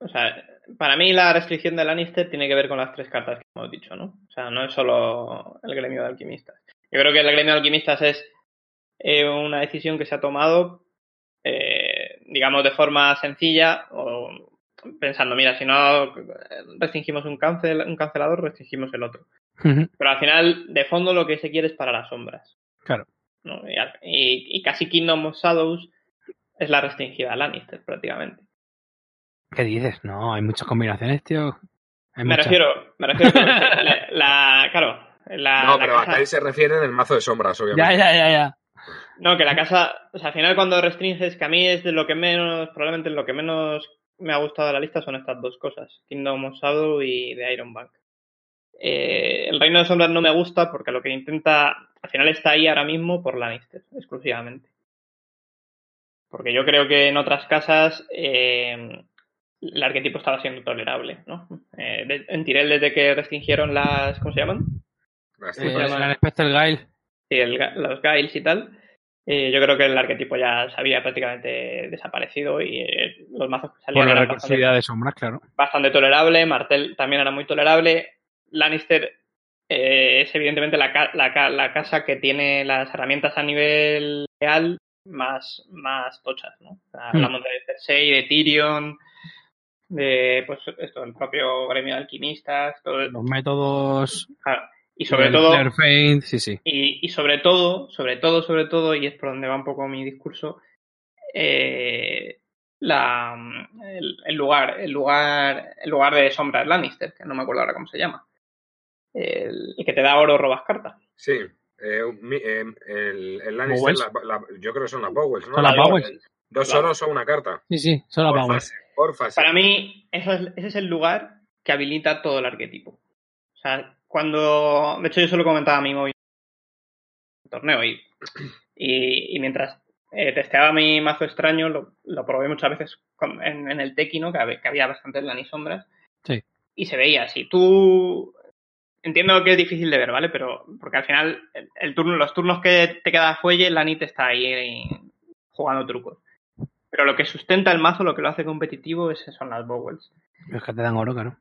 O sea, para mí la restricción de Lannister tiene que ver con las tres cartas que hemos dicho, ¿no? O sea, no es solo el gremio de alquimistas. Yo creo que el gremio de alquimistas es eh, una decisión que se ha tomado, eh, digamos, de forma sencilla, o pensando, mira, si no restringimos un, cancel, un cancelador, restringimos el otro. Pero al final, de fondo, lo que se quiere es para las sombras. Claro. ¿no? Y, al- y- y casi Kingdom of Shadows es la restringida a Lannister, prácticamente. ¿Qué dices? No, hay muchas combinaciones, tío. Hay Me muchas. refiero, me refiero que la, la- claro, la, no, la pero casa- hasta ahí se refiere en el mazo de sombras, obviamente. Ya, ya, ya, ya. no, que la casa, o sea, al final cuando restringes, que a mí es de lo que menos, probablemente lo que menos me ha gustado de la lista son estas dos cosas, Kingdom of Shadow y The Iron Bank. Eh, el Reino de Sombras no me gusta porque lo que intenta, al final está ahí ahora mismo por Lannister, exclusivamente. Porque yo creo que en otras casas eh, el arquetipo estaba siendo tolerable, ¿no? Eh, de- en Tyrell desde que restringieron las, ¿cómo se llaman? Las Eh, el Guile. Sí, el los Gails y tal. eh, yo creo que el arquetipo ya se había prácticamente desaparecido y eh, los mazos que salían Por la eran recursividad bastante, de sombras, claro. bastante tolerable. Martel también era muy tolerable. Lannister eh, es evidentemente la, la la casa que tiene las herramientas a nivel real más, más tochas, ¿no? O sea, Hmm. Hablamos de Cersei, de Tyrion, de pues esto, el propio gremio de alquimistas, todo, Los métodos. claro. y sobre el todo sí, sí. y, y sobre todo, sobre todo, sobre todo, y es por donde va un poco mi discurso, eh, la, el, el lugar, el lugar, el lugar de sombras Lannister, que no me acuerdo ahora cómo se llama. El, el que te da oro robas carta. Sí. Eh, eh, el, el Lannister, Powells. la- la- yo creo que son las Powells, ¿no? Son las La- Powells. Dos Claro. oros o una carta. Sí, sí, son las fase, por fase. Para mí, eso es- ese es el lugar que habilita todo el arquetipo. O sea, cuando. De hecho, yo solo comentaba a mi móvil en el torneo y, y, y mientras eh, testeaba mi mazo extraño, lo, lo probé muchas veces con- en, en el Teki, ¿no? Que, había- que había bastantes Lani sombras. Sí. Y se veía. Si tú. Entiendo que es difícil de ver, ¿vale? Pero. Porque al final, el, el turno, los turnos que te queda fuelle, Lani te está ahí eh, jugando trucos. Pero lo que sustenta el mazo, lo que lo hace competitivo, es, son las Bowels Es que te dan oro, claro.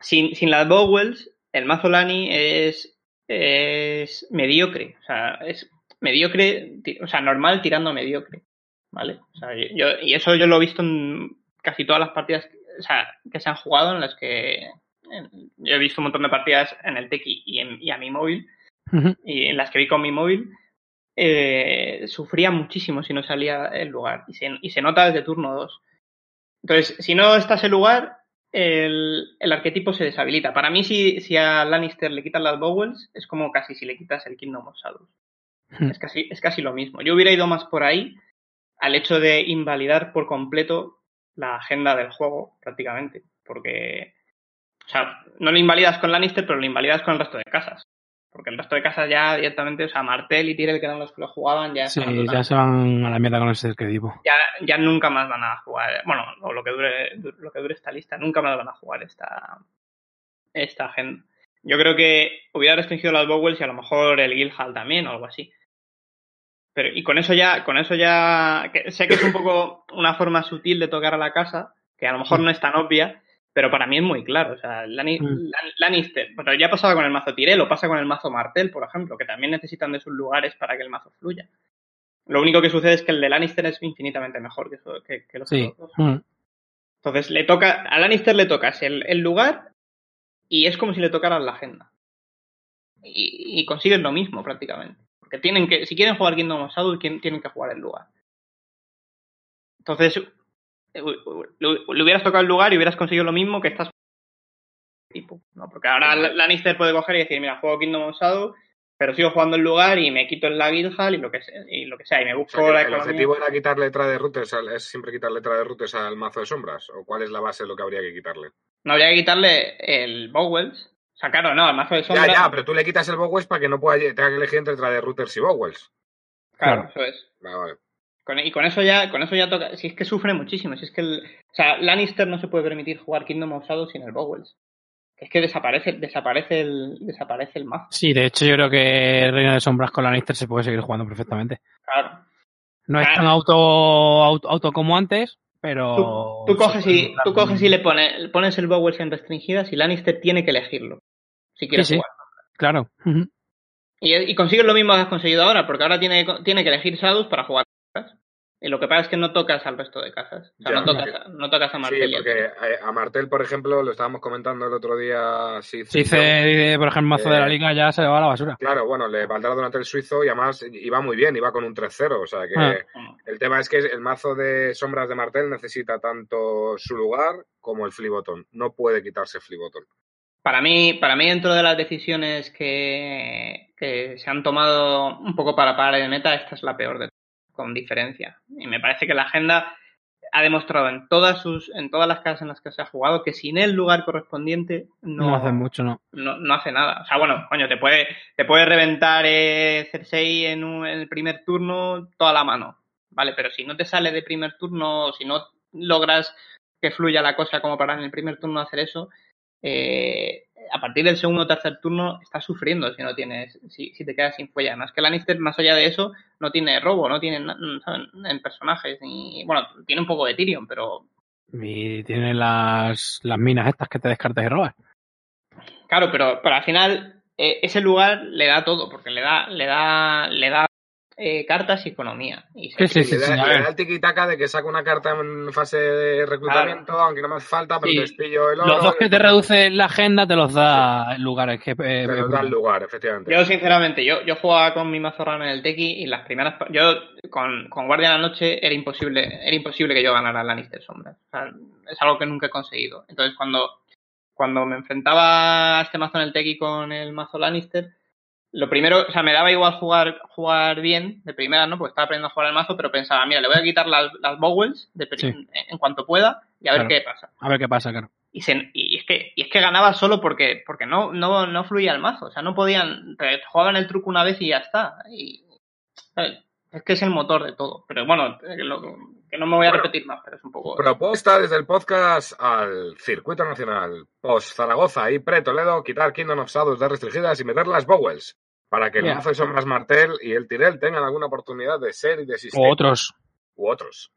sin, sin las Bowels, el mazo Lani es, es mediocre. O sea, es mediocre, o sea, normal tirando a mediocre. ¿Vale? O sea, yo, y eso yo lo he visto en casi todas las partidas o sea, que se han jugado en las que. Yo he visto un montón de partidas en el Tequi y, en- y a mi móvil, y en las que vi con mi móvil. eh, sufría muchísimo si no salía el lugar. Y se, y se nota desde turno 2. Entonces, si no está ese lugar, el, el arquetipo se deshabilita. Para mí, si, si a Lannister le quitan las Bowels, es como casi si le quitas el Kingdom of Shadows. Es casi, es casi lo mismo. Yo hubiera ido más por ahí al hecho de invalidar por completo la agenda del juego, prácticamente. Porque, o sea, no lo invalidas con Lannister, pero lo invalidas con el resto de casas. Porque el resto de casas ya directamente, o sea, Martel y Tyrell, que eran los que lo jugaban, ya Sí, ya se van a la mierda con ese arquetipo. ya, ya nunca más van a jugar. Bueno, o lo que dure, lo que dure esta lista, nunca más van a jugar esta, esta agenda. Yo creo que hubiera restringido las Bowels y a lo mejor el Guildhall también o algo así. Pero, y con eso ya, con eso ya, que sé que es un poco una forma sutil de tocar a la casa, que a lo mejor no es tan obvia, pero para mí es muy claro. O sea, Mm. Lan- Lannister, bueno, ya pasaba con el mazo Tyrell o pasa con el mazo Martel, por ejemplo, que también necesitan de sus lugares para que el mazo fluya. Lo único que sucede es que el de Lannister es infinitamente mejor que, eso- que, que los Sí. otros. Mm. Entonces le toca, a Lannister le tocas el, el lugar y es como si le tocaran la agenda. Y, y consiguen lo mismo prácticamente. Porque tienen que, si quieren jugar Kingdom quien- tienen que jugar el lugar. Entonces, le, le hubieras tocado el lugar y hubieras conseguido lo mismo que estás tipo, ¿no? Porque ahora Lannister puede coger y decir, mira, juego Kingdom of Shadow, pero sigo jugando el lugar y me quito el la Guildhall y lo que sea, y lo que sea, y me O busco sea, la el economía. objetivo era quitar letra de routes, al- es siempre quitar letra de routes al mazo de sombras. ¿O cuál es la base de lo que habría que quitarle? No habría que quitarle el Bowels. O sea, claro, no, el mazo de sombra. Ya, ya, pero tú le quitas el Bowels para que no pueda tenga que elegir entre letra de routers y Bowels. Claro, Claro. eso es. Vale, vale. Con- y con eso ya, con eso ya toca. Si es que sufre muchísimo. Si es que el, o sea, Lannister no se puede permitir jugar Kingdom of Shadow sin el Bowels. Es que desaparece, desaparece el, desaparece el mazo. Sí, de hecho yo creo que Reino de Sombras con Lannister se puede seguir jugando perfectamente. Claro. No es Ah. tan auto, auto, auto como antes, pero... Tú, tú coges y, tú coges y le pones, pones el Bowels en restringidas y Lannister tiene que elegirlo. Si quiere Sí, sí. jugar. Claro. Y consigues lo mismo que has conseguido ahora, porque ahora tiene, tiene que elegir Shadows para jugar casas. Y lo que pasa es que no tocas al resto de casas. O sea, Ya, no, tocas, a- no tocas a Sí, Martel. a- porque eh, a Martel, por ejemplo, lo estábamos comentando el otro día. Si dice, por ejemplo, mazo de la Eh, liga ya se le va a la basura. Claro, bueno, le valdrá durante el suizo y además iba muy bien, iba con un 3-0. O sea que Ah. el tema es que el mazo de sombras de Martel necesita tanto su lugar como el flip button. No puede quitarse flip button. Para mí, para mí, dentro de las decisiones que, que se han tomado un poco para parar el meta, esta es la peor de con diferencia. Y me parece que la agenda ha demostrado en todas sus, en todas las casas en las que se ha jugado que sin el lugar correspondiente no, No, hacen mucho, no. no, no hace nada. O sea, bueno, coño, te puede, te puede reventar eh, Cersei en, un- en el primer turno toda la mano. Vale, pero si no te sale de primer turno, si no logras que fluya la cosa como para en el primer turno hacer eso, eh, a partir del segundo o tercer turno estás sufriendo si no tienes, si, si te quedas sin fuella. Además que Lannister, más allá de eso, no tiene robo, no tiene en personajes, ni, bueno, tiene un poco de Tyrion, pero Y tiene las, las minas estas que te descartas y robas. Claro, pero, pero al final eh, ese lugar le da todo, porque le da, le da, le da eh, cartas y economía. Y se- Sí, sí, le, sí, da, a le ver. da el tiki-taka de que saca una carta en fase de reclutamiento, aunque no me hace falta, pero Sí. te espillo el oro. Los dos que te reduce la agenda te los da lugares que... eh, Te los da el lugar, efectivamente. Yo, sinceramente, yo, yo jugaba con mi mazo raro en el Teki y las primeras. Yo, con, con Guardia de la Noche, era imposible, era imposible que yo ganara a Lannister Sombras. O sea, es algo que nunca he conseguido. Entonces, cuando, cuando me enfrentaba a este mazo en el Teki con el mazo Lannister, lo primero, o sea, me daba igual jugar, jugar bien de primera, ¿no? Porque estaba aprendiendo a jugar el mazo, pero pensaba, mira, le voy a quitar las, las Bowels de Sí. en, en cuanto pueda y a ver qué pasa. A ver qué pasa, claro. Y, se- y es que y es que ganaba solo porque porque no no no fluía el mazo o sea no podían jugaban el truco una vez y ya está y ¿sabes? es que es el motor de todo pero bueno eh, lo- que no me voy a Bueno. repetir más pero es un poco Propuesta desde el podcast al Circuito Nacional Post Zaragoza y Pre-Toledo quitar Kingdom of Shadows de restringidas y meter las Bowels para que el Ya. mazo de sombras Martel y el Tirel tengan alguna oportunidad de ser y de existir. O otros. u otros.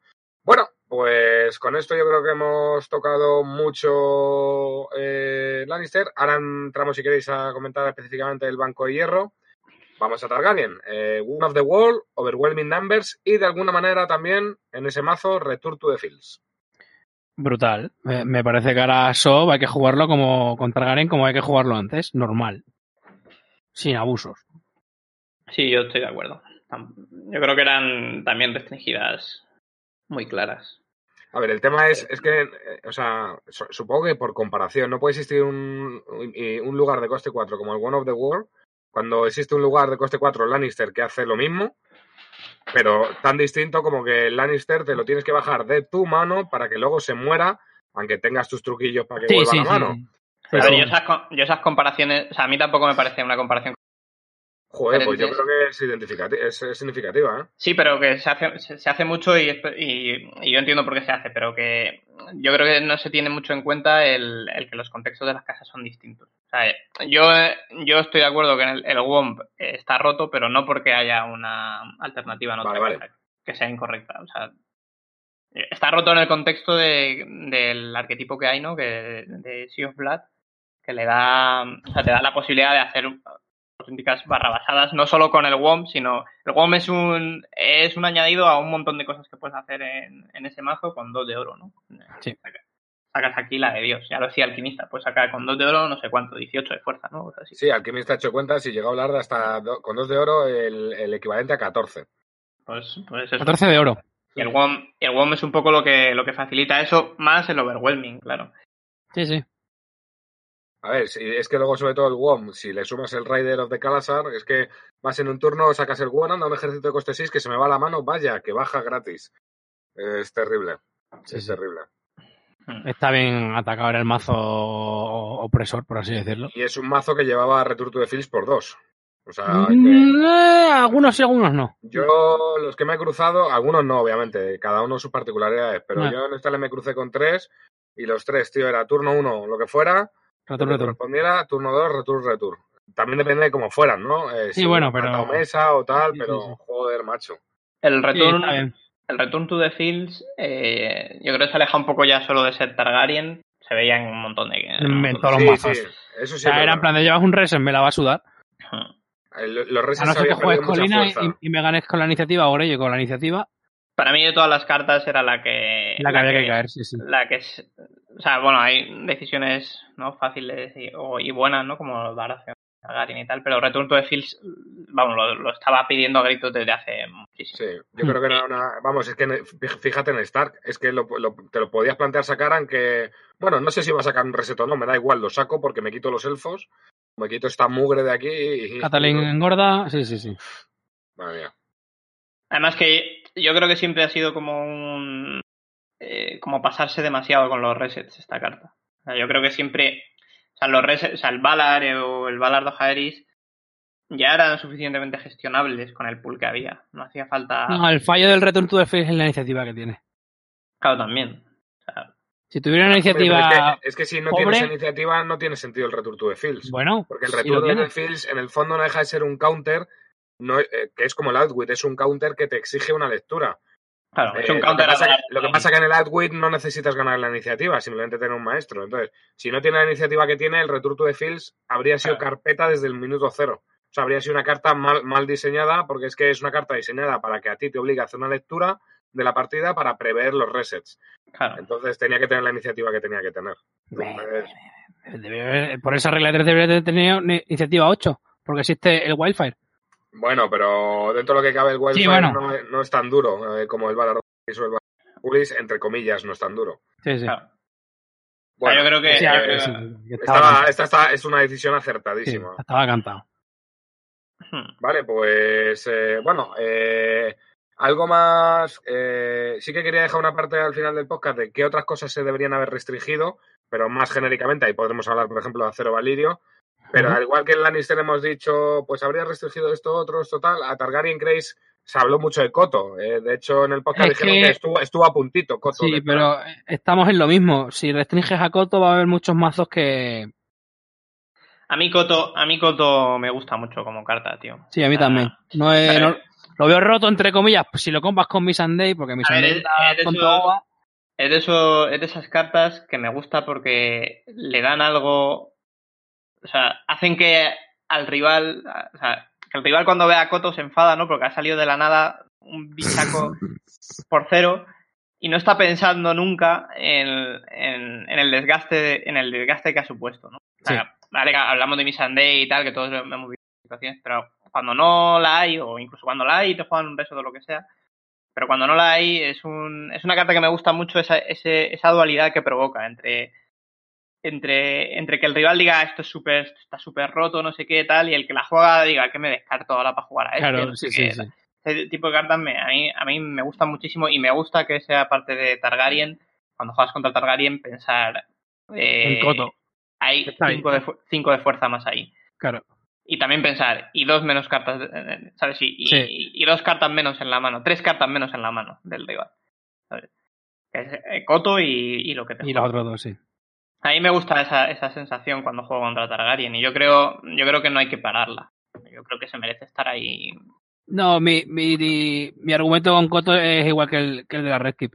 Bueno, pues con esto yo creo que hemos tocado mucho eh, Lannister. Ahora entramos, si queréis, a comentar específicamente el Banco de Hierro. Vamos a Targaryen. Eh, One of the Wall, Overwhelming Numbers y de alguna manera también en ese mazo Return to the Fields. Brutal. Me, me parece que ahora Sob hay que jugarlo como con Targaryen como hay que jugarlo antes. Normal. Sin abusos. sí yo estoy de acuerdo yo creo que eran también restringidas muy claras A ver, el tema es, es que, eh, o sea, su- supongo que por comparación, no puede existir un, un- lugar de coste 4 como el One of the World, cuando existe un lugar de coste 4 Lannister que hace lo mismo, pero tan distinto como que el Lannister te lo tienes que bajar de tu mano para que luego se muera, aunque tengas tus truquillos para que Sí, vuelva sí, a la sí. A ver, yo esas, co- yo esas comparaciones o sea a mí tampoco me parece una comparación Joder, pues yo creo que es, identificati- es, es significativa, ¿eh? Sí, pero que se hace, se, se hace mucho y, espe- y- y yo entiendo por qué se hace, pero que yo creo que no se tiene mucho en cuenta el, el que los contextos de las casas son distintos. O sea, yo, yo estoy de acuerdo que el, el WOMP está roto, pero no porque haya una alternativa en otra Vale, vale. casa que sea incorrecta. O sea, está roto en el contexto de, del arquetipo que hay, ¿no? Que, de Sea of Blood, que le da, o sea, te da la posibilidad de hacer auténticas barrabasadas, no solo con el WOM, sino el WOM es un, es un añadido a un montón de cosas que puedes hacer en, en ese mazo con dos de oro, ¿no? Sí. Sacas, sacas aquí la de Dios, ya lo decía Alquimista, pues sacar con dos de oro no sé cuánto, 18 de fuerza, ¿no? O sea, sí. Sí, Alquimista ha hecho cuentas y llegó a hablar de hasta do- con dos de oro el, el equivalente a 14. Pues, pues eso. 14 de oro. Y el WOM, el WOM es un poco lo que, lo que facilita eso, más el overwhelming, claro. Sí, sí. A ver, es que luego sobre todo el WOM, si le sumas el Rider of the Calasar, es que vas en un turno, sacas el WOM, anda un ejército de coste 6 que se me va la mano, vaya, que baja gratis. Es terrible, Sí, es sí. terrible. Hmm. Está bien atacado el mazo opresor, por así decirlo. Y es un mazo que llevaba Return the Fields por dos. O sea, que Mm, eh, algunos sí, algunos no. yo los que me he cruzado, algunos no, obviamente, cada uno sus particularidades, pero yo en esta le me crucé con tres y los tres, tío, era turno uno, lo que fuera, Que return. correspondiera, turno dos, return, return. También depende de cómo fueran, ¿no? Eh, Sí, si bueno, pero- mesa o tal, Sí, sí, pero sí. joder, macho. El return, el return to the fields, eh, yo creo que se aleja un poco ya solo de ser Targaryen. Se veía en un montón de. de- los sí, mazos. sí, eso O sí. sea, era en plan de llevas un reset, me la va a sudar. Los A no ser que juegues colina y, y me ganes con la iniciativa, o yo con la iniciativa, Para mí, de todas las cartas, era la que. la que había que caer, sí, sí. La que es. O sea, bueno, hay decisiones no fáciles y, o- y buenas, ¿no? Como Baratheon, Targaryen y tal, pero Return to the Fields, vamos, lo, lo estaba pidiendo a gritos desde hace muchísimo. Sí, yo creo que era una. Vamos, es que en- fíjate en Stark, es que lo- lo- te lo podías plantear sacar, aunque. Bueno, no sé si va a sacar un reset o no, me da igual, lo saco porque me quito los elfos, me quito esta mugre de aquí y. Catalín engorda, sí, sí, sí. Madre mía. Además que yo creo que siempre ha sido como un... eh, como pasarse demasiado con los resets esta carta. O sea, yo creo que siempre... O sea, los resets, o sea, el Valar eh, o el Valar de Jaeris ya eran suficientemente gestionables con el pool que había. No hacía falta... No, el fallo del Return to the Field es la iniciativa que tiene. Claro, también. O sea, Si tuviera una iniciativa. Es que, es que si no pobre- tienes iniciativa, no tiene sentido el Return to the Fields. Bueno, Porque el Return lo to the Fields, en el fondo, no deja de ser un counter, no, eh, que es como el Outwit, es un counter que te exige una lectura. claro, es Eh, un lo, counter que pasa, a Valar. lo que pasa que en el Outwit no necesitas ganar la iniciativa, simplemente tener un maestro. Entonces, si no tiene la iniciativa que tiene, el Return to the Fields habría sido Claro. carpeta desde el minuto cero. O sea, habría sido una carta mal, mal diseñada, porque es que es una carta diseñada para que a ti te obligue a hacer una lectura de la partida para prever los resets. Claro. Entonces tenía que tener la iniciativa que tenía que tener. Entonces, por esa regla de tres debería de tener iniciativa 8, porque existe el Wildfire. Bueno, pero dentro de lo que cabe el Wildfire Sí, bueno. no, es- no es tan duro eh, como el Valar o el Valar Pulis, entre comillas, no es tan duro. Sí, sí. claro. Bueno, yo creo que... Sí, yo creo- sí, que estaba, Estaba- esta está- es una decisión sí, acertadísima. estaba cantado. Hmm. Vale, pues eh, bueno, eh, algo más. eh, sí que quería dejar una parte al final del podcast de qué otras cosas se deberían haber restringido, pero más genéricamente. Ahí podremos hablar, por ejemplo, de Acero Valirio. Pero al igual que en Lannister hemos dicho, pues habría restringido esto, otro, esto tal. A Targaryen Grace se habló mucho de Coto. eh, de hecho, en el podcast Es dijeron que, que- estuvo, estuvo a puntito Coto. Sí, pero estamos en lo mismo. Si restringes a Coto, va a haber muchos mazos que. A mí Koto, a mí Koto me gusta mucho como carta, tío. Sí, a mí también. No es, a ver. no- lo veo roto, entre comillas, pues si lo compas con Miss Sunday, porque ver, Sunday es- es de con esos- todo agua. Es de, eso, es de esas cartas que me gusta porque le dan algo. O sea, hacen que al rival. O sea, que el rival cuando ve a Koto se enfada, ¿no? Porque ha salido de la nada un bichaco por cero y no está pensando nunca en, en- en el desgaste en el desgaste que ha supuesto, ¿no? O sea, vale, hablamos de Miss Sunday y tal, que todos hemos visto situaciones, pero cuando no la hay, o incluso cuando la hay te juegan un beso de lo que sea, pero cuando no la hay, es, un, es una carta que me gusta mucho esa, ese, esa dualidad que provoca entre, entre, entre que el rival diga esto es súper, está súper roto, no sé qué, tal, y el que la juega diga que me descarto ahora para jugar a este. Claro, no sí, sé sí, qué". sí. Ese tipo de cartas me, a, mí, a mí me gustan muchísimo y me gusta que sea parte de Targaryen, cuando juegas contra Targaryen, pensar... eh, En Coto. Hay Está bien. cinco de, fu- cinco de fuerza más ahí. Claro. Y también pensar, y dos menos cartas, eh, ¿sabes? Y, y- Sí. y dos cartas menos en la mano, tres cartas menos en la mano del rival. ¿sabes? Que es eh, Coto y, y lo que te Y los otros dos, sí. A mí me gusta esa, esa sensación cuando juego contra Targaryen y yo creo, yo creo que no hay que pararla. Yo creo que se merece estar ahí. No, mi, mi, mi, mi argumento con Coto es igual que el, que el de la Red Keep.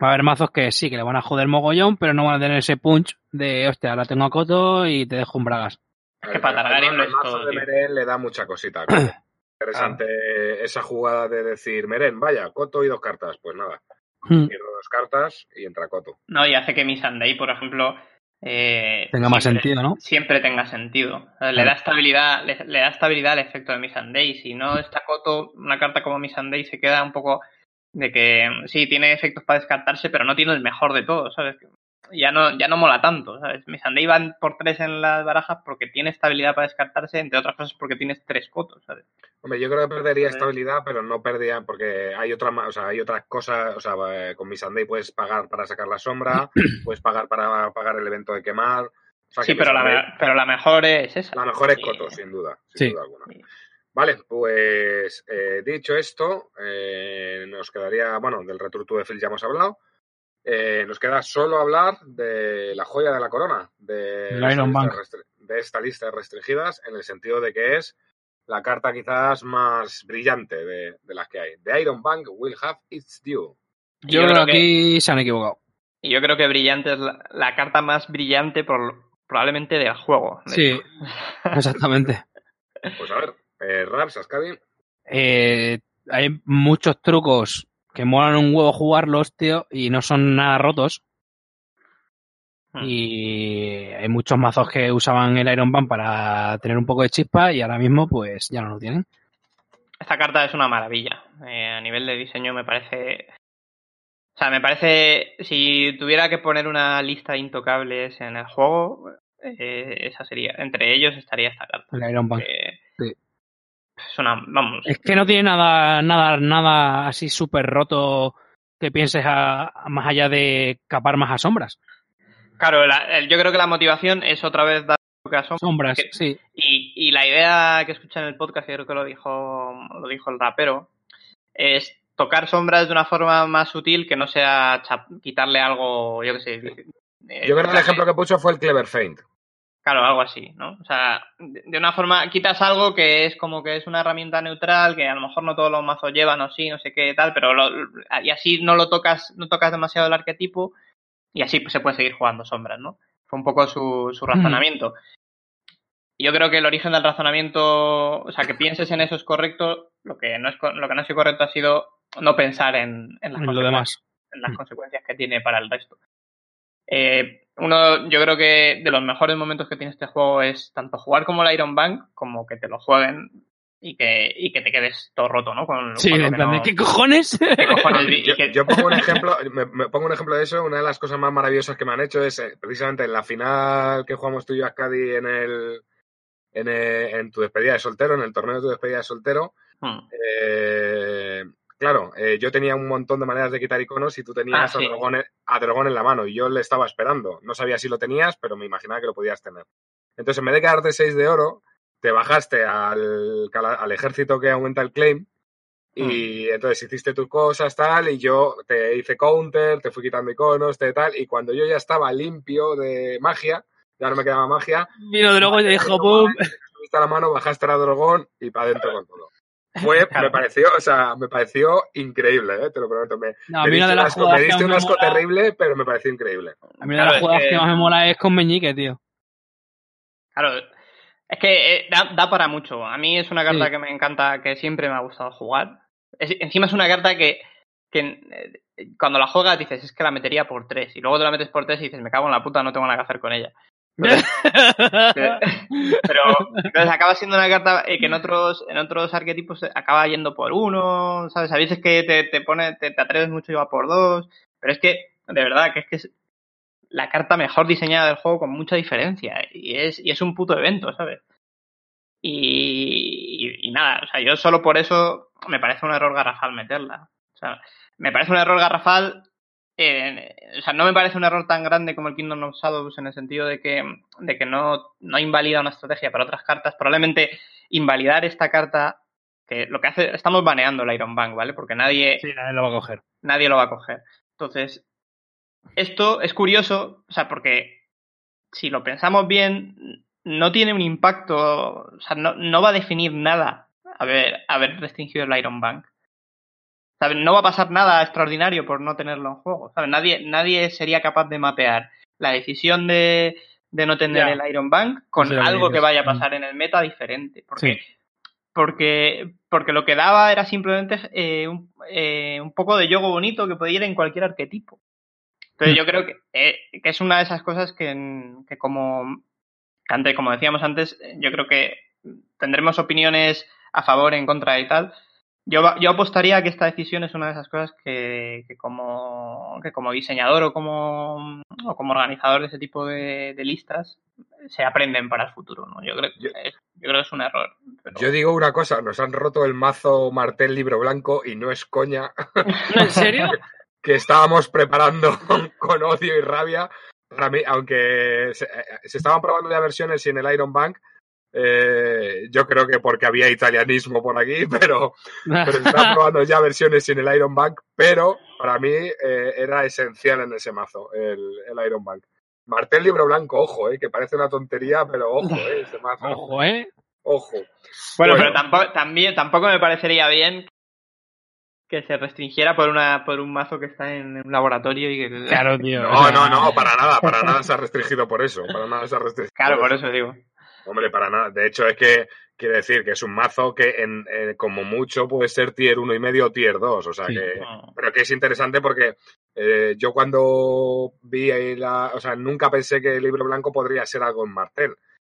Va a haber mazos que sí, que le van a joder mogollón, pero no van a tener ese punch de, hostia, ahora tengo a Coto y te dejo un bragas. Es que para Targaryen el, lo es mazo todo, de. Meren le da mucha cosita. Interesante esa jugada de decir, Meren, vaya, Coto y dos cartas. Pues nada, Hmm. pierdo dos cartas y entra Coto. No, y hace que mi Sunday, por ejemplo, eh, Tenga más siempre- sentido, ¿no? Siempre tenga sentido. O sea, Le da estabilidad, le, le da estabilidad al efecto de mi Sunday. Si no está Coto, una carta como mi Sunday se queda un poco de que sí, tiene efectos para descartarse, pero no tiene el mejor de todos, ¿sabes? Ya no, ya no mola tanto, ¿sabes? Mi Sunday va por tres en las barajas porque tiene estabilidad para descartarse, entre otras cosas porque tienes tres cotos, ¿sabes? Hombre, yo creo que perdería estabilidad, pero no perdía porque hay otra, ma- o sea, hay otras cosas, o sea, eh, con mi Sunday puedes pagar para sacar la sombra, puedes pagar para pagar el evento de quemar. O sea, Sí, que pero la, me- pero la mejor es esa. la mejor es Sí. Coto, sin duda, sin Sí. duda alguna. Sí. Vale, pues eh, dicho esto, eh, nos quedaría, bueno, del Return to the Field ya hemos hablado. Eh, nos queda solo hablar de la joya de la corona, de, esta Iron lista de esta lista de restringidas, en el sentido de que es la carta quizás más brillante de, de las que hay. The Iron Bank will have its due. Yo, Yo creo creo que aquí se han equivocado. Y yo creo que brillante es la, la carta más brillante por, probablemente del juego. de Sí, hecho. exactamente. Pues a ver, eh, Raps, Ascadi, Eh, hay muchos trucos que molan un huevo jugarlos, tío, y no son nada rotos. Hmm. Y hay muchos mazos que usaban el Iron Band para tener un poco de chispa y ahora mismo pues ya no lo tienen. Esta carta es una maravilla. Eh, a nivel de diseño me parece. O sea, me parece. Si tuviera que poner una lista de intocables en el juego, eh, esa sería. Entre ellos estaría esta carta. El Iron Band. que Sí. Es una. Vamos. Es que no tiene nada, nada, nada así súper roto que pienses a, a más allá de capar más a sombras. Claro, la- el- yo creo que la motivación es otra vez dar a sombra. Sombras, que- sí. Y, y la idea que escuché en el podcast, creo que lo dijo, lo dijo el rapero, es tocar sombras de una forma más sutil que no sea chap- quitarle algo, yo qué sé. eh, yo creo que el ejemplo que puso fue el Clever Feint. Claro, algo así, ¿no? O sea, de una forma, quitas algo que es como que es una herramienta neutral, que a lo mejor no todos los mazos llevan o sí, no sé qué tal, pero lo- y así no lo tocas, no tocas demasiado el arquetipo y así pues, se puede seguir jugando sombras, ¿no? Fue un poco su, su razonamiento. Yo creo que el origen del razonamiento, o sea, que pienses en eso es correcto, lo que no es, lo que no ha sido correcto ha sido no pensar en, en las En consecuencias demás. en las Mm. consecuencias que tiene para el resto. Eh, uno, yo creo que de los mejores momentos que tiene este juego es tanto jugar como el Iron Bank, como que te lo jueguen y que, y que te quedes todo roto, ¿no? Con, Sí, con en de, ¿qué cojones? ¿qué cojones? Y Yo, que- yo pongo un ejemplo, me, me pongo un ejemplo de eso. Una de las cosas más maravillosas que me han hecho es eh, precisamente en la final que jugamos tú y yo, Ascadi, en el en, eh, en tu despedida de soltero, en el torneo de tu despedida de soltero. Hmm. eh, claro, eh, yo tenía un montón de maneras de quitar iconos y tú tenías Ah, sí. a, Dragón, en- a Dragón en la mano y yo le estaba esperando. No sabía si lo tenías, pero me imaginaba que lo podías tener. Entonces, en vez de quedarte 6 de oro, te bajaste al, al ejército que aumenta el claim y entonces hiciste tus cosas, tal, y yo te hice counter, te fui quitando iconos, te tal, y cuando yo ya estaba limpio de magia, ya no me quedaba magia, Vino de luego y dijo, ¡pum! subiste a la mano, bajaste a dragón y para adentro con todo. Fue, me pareció, o sea, me pareció increíble, ¿eh? te lo prometo. Me, No, a me mí una diste de un las asco, me diste un asco mola- terrible, pero me pareció increíble. A mí una de las es jugadas que... que- más me mola es con Meñique, tío. Claro, es que eh, da, da para mucho. A mí es una carta Sí. que me encanta, que siempre me ha gustado jugar. Es- encima es una carta que, que eh, cuando la juegas dices, es que la metería por tres. Y luego te la metes por tres y dices, me cago en la puta, no tengo nada que hacer con ella. Pero entonces acaba siendo una carta eh, que en otros, en otros arquetipos acaba yendo por uno, ¿sabes? A veces que te, te pone, te, te atreves mucho y va por dos. Pero es que, de verdad, que es que es la carta mejor diseñada del juego con mucha diferencia. Y es, y es un puto evento, ¿sabes? Y, y, y nada, o sea, yo solo por eso me parece un error garrafal meterla. O sea, me parece un error garrafal eh, o sea, no me parece un error tan grande como el Kingdom of Shadows en el sentido de que, de que no, no invalida una estrategia para otras cartas. Probablemente invalidar esta carta, que lo que hace, estamos baneando el Iron Bank, ¿vale? Porque nadie, Sí, nadie lo va a coger. nadie lo va a coger. Entonces, esto es curioso, o sea, porque si lo pensamos bien, no tiene un impacto, o sea, no, no va a definir nada haber, haber restringido el Iron Bank. ¿Sabes? No va a pasar nada extraordinario por no tenerlo en juego. ¿sabes? Nadie, nadie sería capaz de mapear la decisión de, de no tener el Iron Bank con algo que vaya a Mm. pasar en el meta diferente. Porque Sí. porque, porque lo que daba era simplemente eh, un, eh, un poco de yogo bonito que podía ir en cualquier arquetipo. Entonces Hmm. yo creo que, eh, que es una de esas cosas que, que como, que antes, como decíamos antes, eh, yo creo que tendremos opiniones a favor, en contra y tal. Yo, va- yo apostaría a que esta decisión es una de esas cosas que, que como, que como diseñador o como, o como organizador de ese tipo de, de listas se aprenden para el futuro. ¿no? Yo, creo, Yo- es- yo creo que es un error. pero- Yo digo una cosa, nos han roto el mazo Martel Libro Blanco y no es coña ¿En serio? que estábamos preparando con odio y rabia. Para mí, aunque se, eh, se estaban probando ya versiones y en el Iron Bank, eh, yo creo que porque había italianismo por aquí, pero, pero estaban probando ya versiones sin el Iron Bank, pero para mí eh, era esencial en ese mazo, el, el Iron Bank. Martel Libro Blanco, ojo, eh, que parece una tontería, pero ojo, eh, ese mazo. Ojo, ¿eh? Ojo. Bueno, Bueno. pero tampoco, también, tampoco me parecería bien que se restringiera por una por un mazo que está en un laboratorio y que... Claro, tío. No, o sea, no, no, para nada, para nada se ha restringido por eso. Para nada se ha restringido. Claro, por eso digo. Hombre, para nada. De hecho, es que quiere decir que es un mazo que en, eh, como mucho puede ser tier uno y medio o tier 2. O sea Sí. que. Pero que es interesante porque eh, yo cuando vi ahí la. O sea, nunca pensé que el libro blanco podría ser algo en Martel.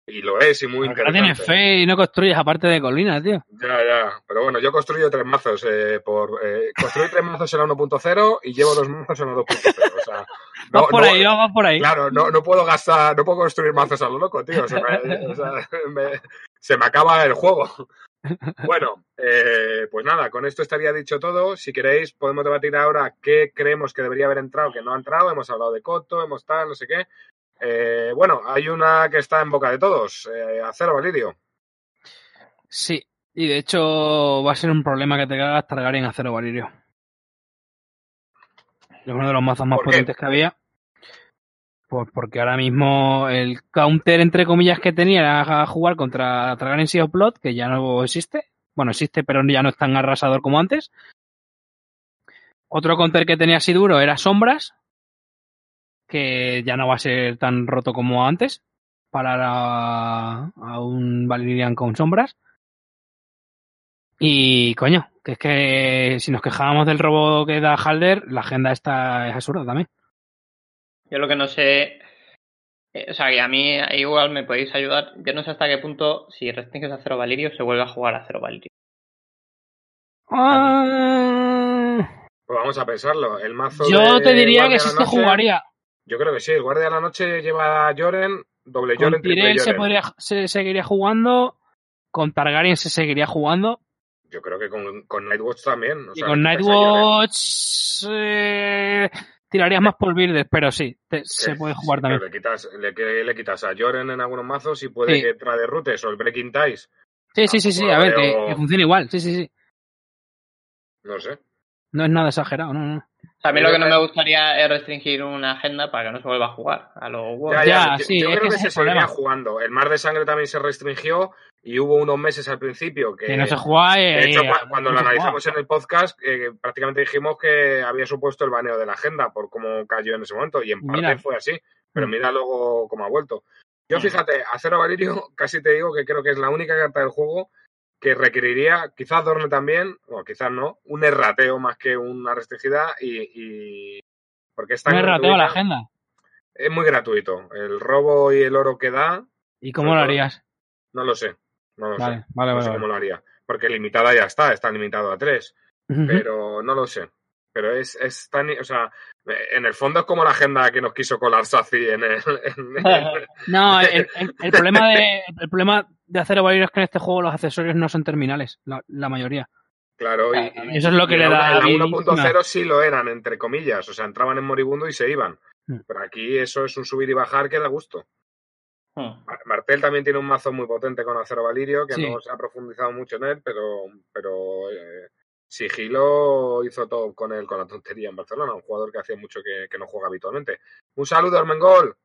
Y lo es, y muy Ahora interesante. tienes fe y no construyes aparte de colinas, tío. Ya, ya. Pero bueno, yo construyo tres mazos. Eh, por eh, Construí tres mazos en la 1.0 y llevo dos mazos en la 2.0. O sea. Vas no- por no- ahí, no, vas por ahí. Claro, no, no puedo gastar, no puedo construir mazos a lo loco, tío. Se me, o sea, me- se me acaba el juego. Bueno, eh, pues nada, con esto estaría dicho todo. Si queréis, podemos debatir ahora qué creemos que debería haber entrado, que no ha entrado. Hemos hablado de Coto, hemos tal, no sé qué. Eh, bueno, hay una que está en boca de todos. Eh, Acero Valirio. Sí. Y de hecho va a ser un problema que te cagas Targaryen Acero Valirio. Es uno de los mazos más potentes que había. Pues porque ahora mismo el counter, entre comillas, que tenía era jugar contra Targaryen Sea of Blood, que ya no existe. Bueno, existe, pero ya no es tan arrasador como antes. Otro counter que tenía así duro era Sombras, que ya no va a ser tan roto como antes. Parar a, a un Valerian con Sombras. Y coño, que es que si nos quejábamos del robo que da Halder, la agenda esta es absurda también. Yo lo que no sé... eh, o sea, que a mí igual me podéis ayudar. Yo no sé hasta qué punto, si restringes a Cero Valirio, se vuelve a jugar a Cero Valirio. Ah, Pues vamos a pensarlo. El mazo yo de te diría Guardia que se Noche- jugaría. Yo creo que sí. El Guardia de la Noche lleva a Joren, doble Con Joren, triple se, podría, se seguiría jugando. Con Targaryen se seguiría jugando. Yo creo que con, con Nightwatch también. o y sea, con. Nightwatch eh, tirarías más por Virdes, pero sí, te- se puede jugar sí, también. Le quitas, le, quitas a Joren en algunos mazos y puede Sí. que trae de Rutes o el Breaking Ties. Sí, sí, sí, sí, a ver, que, que funcione igual. Sí, sí, sí. No sé. No es nada exagerado, no, no. O sea, a mí lo que no me gustaría es restringir una agenda para que no se vuelva a jugar a lo Ya, World. ya, Ya, yo- sí, yo es creo que que, ese es se el seguiría problema. jugando. El Mar de Sangre también se restringió y hubo unos meses al principio que. Que no se juega. de eh, hecho, eh, cua- cuando no lo analizamos en el podcast, eh, prácticamente dijimos que había supuesto el baneo de la agenda por cómo cayó en ese momento, y en parte Mira. fue así. Pero Mm. mira luego cómo ha vuelto. Yo, Mm. fíjate, Acero Valirio, casi te digo que creo que es la única carta del juego que requeriría, quizás Dorne también, o quizás no, un errateo más que una restringida y. y- porque es tan No es rateo a la agenda. Es muy gratuito. El robo y el oro que da, ¿Y cómo lo harías? no lo sé. No lo Vale, sé. vale, no vale. sé cómo lo haría. Porque limitada ya está, está limitado a tres. Pero no lo sé. Pero es, es tan. O sea, en el fondo es como la agenda que nos quiso colar Sazi en el. en- No, el, el- el problema de, el problema de Acero Valirio es que en este juego los accesorios no son terminales, la, la mayoría. Claro, y, Eso es lo que le en da la vida. 1.0 sí lo eran, entre comillas. O sea, entraban en moribundo y se iban. Mm. Pero aquí eso es un subir y bajar que da gusto. Hmm. Mar- Martel también tiene un mazo muy potente con Acero Valirio, que Sí. no se ha profundizado mucho en él, pero, pero eh, Sigilo hizo todo con él, con la tontería en Barcelona, un jugador que hacía mucho que, que no juega habitualmente. Un saludo, Armengol.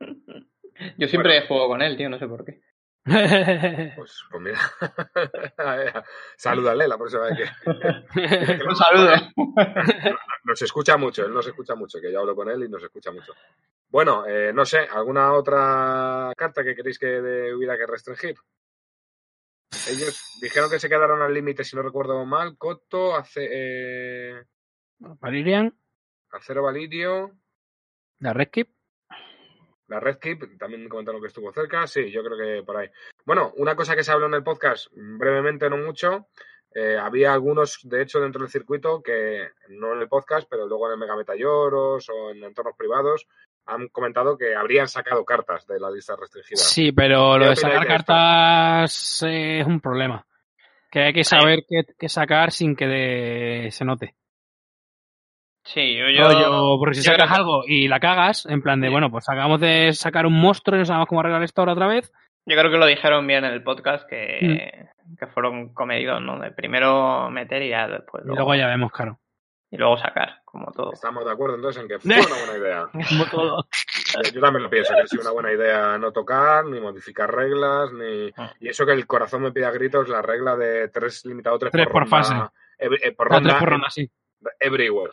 Yo siempre Bueno. juego con él, tío, no sé por qué. Pues, pues mira, salúdale la próxima vez que... Un saludo. Nos escucha mucho, él nos escucha mucho, que yo hablo con él y nos escucha mucho. Bueno, eh, no sé, ¿alguna otra carta que queréis que de- hubiera que restringir? Ellos dijeron que se quedaron al límite, si no recuerdo mal, Coto, Ace, eh, Valirian, Acero Valirio, la Red Keep. La Red Keep, también comentaron que estuvo cerca, sí, yo creo que por ahí. Bueno, una cosa que se habló en el podcast, brevemente, no mucho, eh, había algunos, de hecho, dentro del circuito, que no en el podcast, pero luego en el Mega Metayoros o en entornos privados, han comentado que habrían sacado cartas de la lista restringida. Sí, pero ¿Qué lo de sacar cartas es un problema. Que hay que saber qué, qué sacar sin que de- se note. Sí, yo, yo, Rollo, porque si yo sacas que- algo y la cagas, en plan de, Sí. bueno, pues acabamos de sacar un monstruo y no sabemos cómo arreglar esto ahora otra vez. Yo creo que lo dijeron bien en el podcast, que, Mm. que fueron comedidos, ¿no? De primero meter y ya después Y luego, luego ya vemos, claro. y luego sacar, como todo. Estamos de acuerdo entonces en que fue una buena idea. Como todo. Yo- Yo también lo pienso, que ha sido una buena idea no tocar, ni modificar reglas, ni... Ah. Y eso que el corazón me pide a gritos, la regla de tres limitado, tres, Tres por, por ronda, fase. ev- eh, por ronda, tres por ronda, sí. everywhere.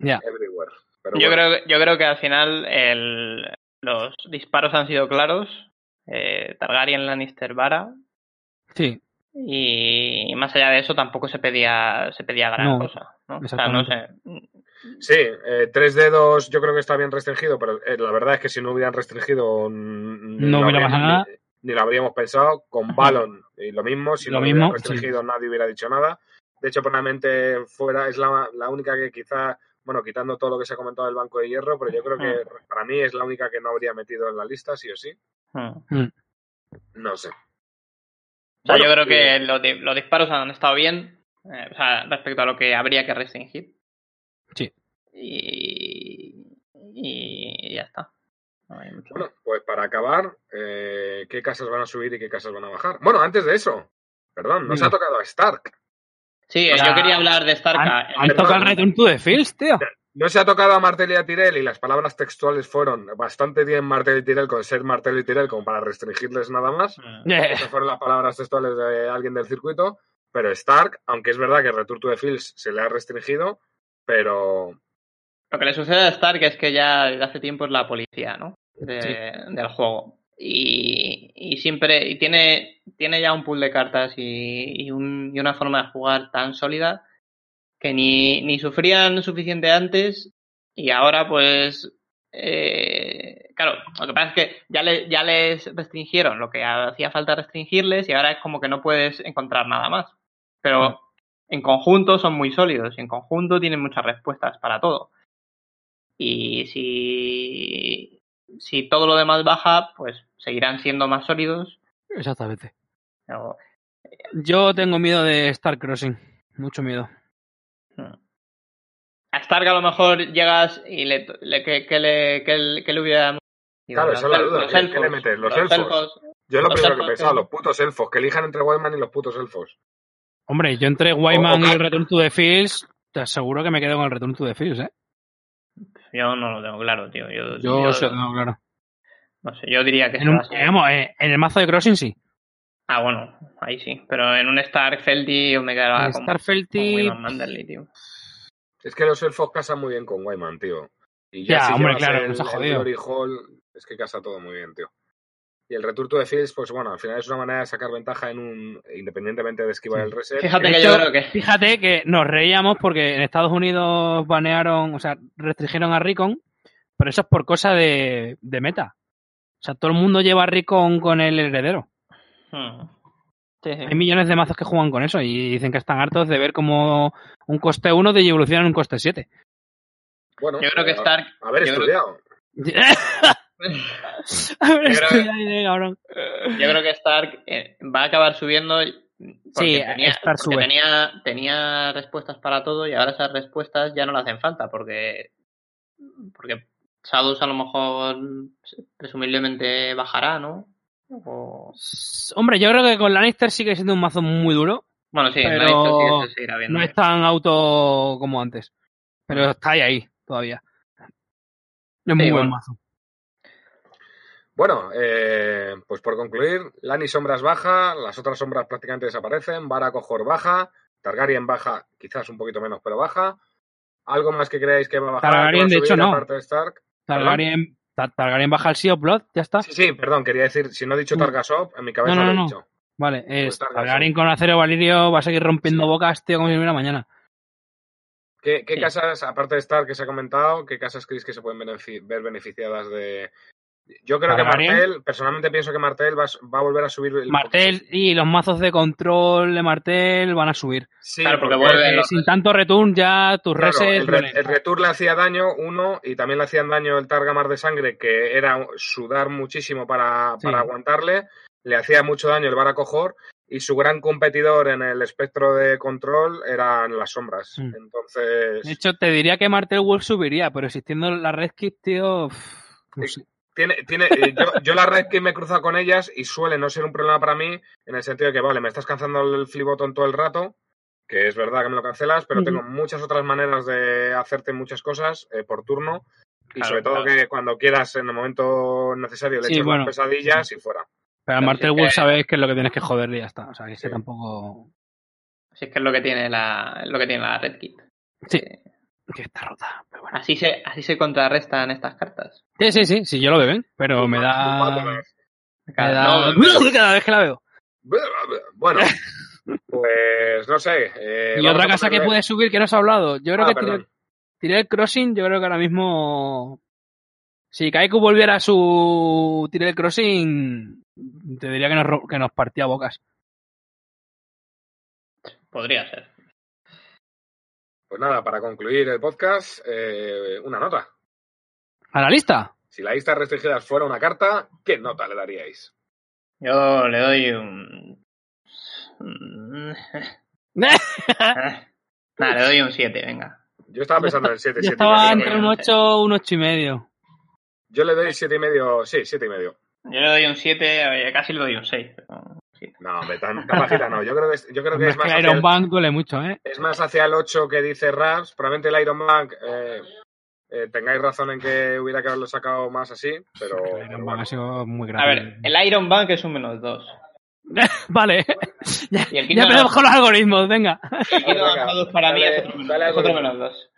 Everywhere. Pero Yo, bueno, creo, que- yo creo que al final el, los disparos han sido claros. Eh, Targaryen, Lannister, Vara. Sí, Y más allá de eso tampoco se pedía se pedía gran No, cosa. ¿no? O sea, no sé. Sí, eh, tres dedos yo creo que está bien restringido, pero eh, la verdad es que si no hubieran restringido No hubiera habría- pasado nada. Ni, ni lo habríamos pensado. Con Balon y lo mismo, si Lo no lo mismo, hubieran restringido nadie hubiera dicho nada. De hecho, probablemente fuera, es la, la única que quizá, bueno, quitando todo lo que se ha comentado del Banco de Hierro, pero yo creo que para mí es la única que no habría metido en la lista, sí o sí. Mm. No sé. O sea, Bueno, yo creo eh, que los, di- los disparos han estado bien. eh, o sea, respecto a lo que habría que restringir. Sí. Y, y ya está. No hay mucho Bueno, pues para acabar, eh, ¿qué casas van a subir y qué casas van a bajar? Bueno, antes de eso, perdón, nos Venga. ha tocado a Stark. Sí, O sea, yo quería hablar de Stark. Han, eh, han tocado el Return to the Fields, tío. No se ha tocado a Martel y a Tirel y las palabras textuales fueron bastante bien Martel y Tirel con ser Martel y Tirel como para restringirles nada más. Eh, Esas fueron las palabras textuales de alguien del circuito. Pero Stark, aunque es verdad que Return to the Fields se le ha restringido, pero Lo que le sucede a Stark es que ya desde hace tiempo es la policía, ¿no? De- Sí. Del juego. Y, y siempre y tiene, tiene ya un pool de cartas y, y un- y una forma de jugar tan sólida que ni, ni sufrían suficiente antes y ahora pues eh, claro, lo que pasa es que ya, le- ya les restringieron lo que hacía falta restringirles y ahora es como que no puedes encontrar nada más. Pero en conjunto son muy sólidos y en conjunto tienen muchas respuestas para todo. Y si, si todo lo demás baja, pues seguirán siendo más sólidos. Exactamente. Pero, Yo tengo miedo de Star Crossing. Mucho miedo. hmm. A Stark a lo mejor llegas y le, le- que, que le, que, le- que le hubiera... Claro, esa es la duda, ¿qué- qué le metes? ¿Los elfos? yo es lo Los primero que he elfos pensado, que- los putos elfos, que elijan entre Wayman y los putos elfos. Hombre, yo entre Wyman O- o y Car- Return to the Fields, te aseguro que me quedo con el Return to the Fields, ¿eh? Yo no lo tengo claro, tío. Yo, Yo yo- sí lo tengo claro. no sé, yo diría que En, un- ser- eh, en el mazo de Crossing sí. Ah, bueno, ahí sí. Pero en un Stark Felty yo me quedaba En con, Wyman Manderley, tío. Es que los elfos casan muy bien con Wayman, tío. Y Ya, si hombre, claro, el, el jodido. Glory Hall, es que casa todo muy bien, tío. Y el Return to the Fields, pues bueno, al final es una manera de sacar ventaja en un, independientemente de esquivar Sí. el reset. Fíjate De que hecho, yo creo que... Fíjate que nos reíamos porque en Estados Unidos banearon, o sea, restringieron a Recon, pero eso es por cosa de, de meta. O sea, todo el mundo lleva a Recon con el heredero. Hmm. Sí, sí. Hay millones de mazos que juegan con eso y dicen que están hartos de ver como un coste 1 de evoluciona en un coste 7. Bueno, Yo creo que Stark... Haber creo- estudiado. Yo creo que- ahí, cabrón. Yo creo que Stark eh, va a acabar subiendo Porque Sí, tenía, Star porque sube. tenía, tenía respuestas para todo y ahora esas respuestas ya no le hacen falta porque porque Sadus a lo mejor presumiblemente bajará, ¿no? O... Hombre, yo creo que con Lannister sigue siendo un mazo muy duro. Bueno, sí, Pero Lannister se viendo. No es tan auto como antes. Pero está ahí, ahí todavía. Es muy Sí, buen bueno. mazo. Bueno, eh, pues por concluir, Lani Sombras baja, las otras sombras prácticamente desaparecen, Vara Cojor baja, Targaryen baja, quizás un poquito menos, pero baja. ¿Algo más que creáis que va a bajar? Targaryen, ¿Que va a de hecho, no. de Stark? Targaryen, Tar- Targaryen baja al Sea of Blood, ya está. Sí, sí, perdón, quería decir, si no he dicho. Targasov, en mi cabeza No, no, lo he no. dicho. Vale, es Targaryen. Targaryen con acero valirio va a seguir rompiendo Sí. bocas, tío, como si hubiera mañana. ¿Qué, qué Sí. casas, aparte de Stark que se ha comentado, qué casas creéis que se pueden ver beneficiadas de...? Yo creo que Martel, personalmente pienso que Martel va, va a volver a subir el... Martel y los mazos de control de Martel van a subir. Sí, Claro, porque porque- vuelve- Porque sin tanto return ya tus Claro, reses el, re- duelen. el retur le hacía daño, uno, y también le hacían daño el Targamar de sangre, que era sudar muchísimo para, Sí. para aguantarle. Le hacía mucho daño el Baracojor, y su gran competidor en el espectro de control eran las sombras. Mm. Entonces, De hecho, te diría que Martel Wolf subiría, pero existiendo la Red Kit, tío. no Sí. sé. Tiene, tiene, eh, yo, yo la red que me he cruzado con ellas y suele no ser un problema para mí, en el sentido de que, vale, me estás cancelando el flip button todo el rato, que es verdad que me lo cancelas, pero tengo muchas otras maneras de hacerte muchas cosas eh, por turno. Y Claro, sobre todo claro. que cuando quieras, en el momento necesario, le Sí, eches bueno. las pesadillas y fuera. Pero a Martel sí que- Wolf sabes que es lo que tienes que joderle y ya está. O sea, que Sí. tampoco. Si es que es lo que tiene la, es lo que tiene la Red Kit. Sí. Eh, Que está rota. Pero bueno. así se, así se contrarrestan estas cartas. Sí, sí, sí, sí, yo lo veo bien, pero me da. Me Cada- da... no, Cada vez que la veo. Bueno, pues no sé. eh, Y otra a casa que ponerle- puede subir que no se ha hablado. Yo creo Ah, que tiré, el Crossing, yo creo que ahora mismo. Si Kaiku volviera a su tiré el Crossing, te diría que nos, que nos partía bocas. Podría ser. Pues nada, para concluir el podcast, eh, una nota. ¿A la lista? Si la lista de restringidas fuera una carta, ¿qué nota le daríais? Yo le doy un. Nada, le doy un 7, venga. Yo estaba pensando en el 7, Yo 7 estaba entre un 8 un 8 y medio. Yo le doy 7 y medio, sí, 7 y medio. Yo le doy un 7, casi le doy un 6. Pero... No, hombre, tan, tan bajita no. Yo creo que es, yo creo que es, es más que Iron el, Bank duele mucho, ¿eh? es más hacia el 8 que dice Raps. Probablemente el Iron Bank eh, eh, tengáis razón en que hubiera que haberlo sacado más así, pero, El pero Iron Bank bueno. ha sido muy A grande. ver, el Iron Bank es un menos 2. Vale. ya Y el ya Kingdom empezamos con los algoritmos, venga. El Kingdom venga, Shadows para mí es otro, menos, dale es otro algoritmo. menos 2.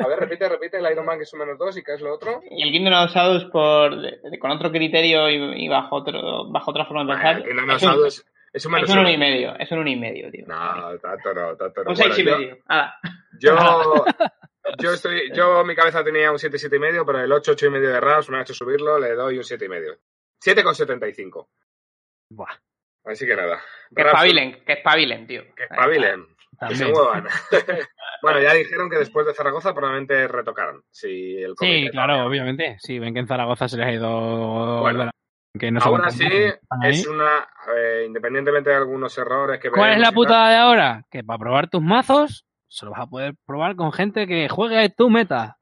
A ver, repite, repite, el Iron Bank es un menos 2 y qué es lo otro. Y el Kingdom of Shadows por, de- de- con otro criterio y, y bajo, otro, bajo otra forma de pensar. que no es, un, nos es, es un menos es un 1 uno. y medio. Es un 1 y medio, tío. No, tanto no, tanto no. un 6 Bueno, y yo- medio. Yo, yo estoy, yo mi cabeza tenía un 7, 7 y medio, pero el 8, 8 y medio de Raps me ha hecho subirlo, le doy un 7 y medio. 7,75. Buah, Así que nada. Que espabilen, que espabilen, tío. Que espabilen, que se muevan. bueno, ya dijeron que después de Zaragoza probablemente retocaron. Si el Sí, claro, cambia. obviamente. Sí, ven que en Zaragoza se les ha ido. Bueno, que no están ahí. es una. eh, independientemente de algunos errores que ¿Cuál es la putada de ahora? Que para probar tus mazos, solo vas a poder probar con gente que juegue tu meta.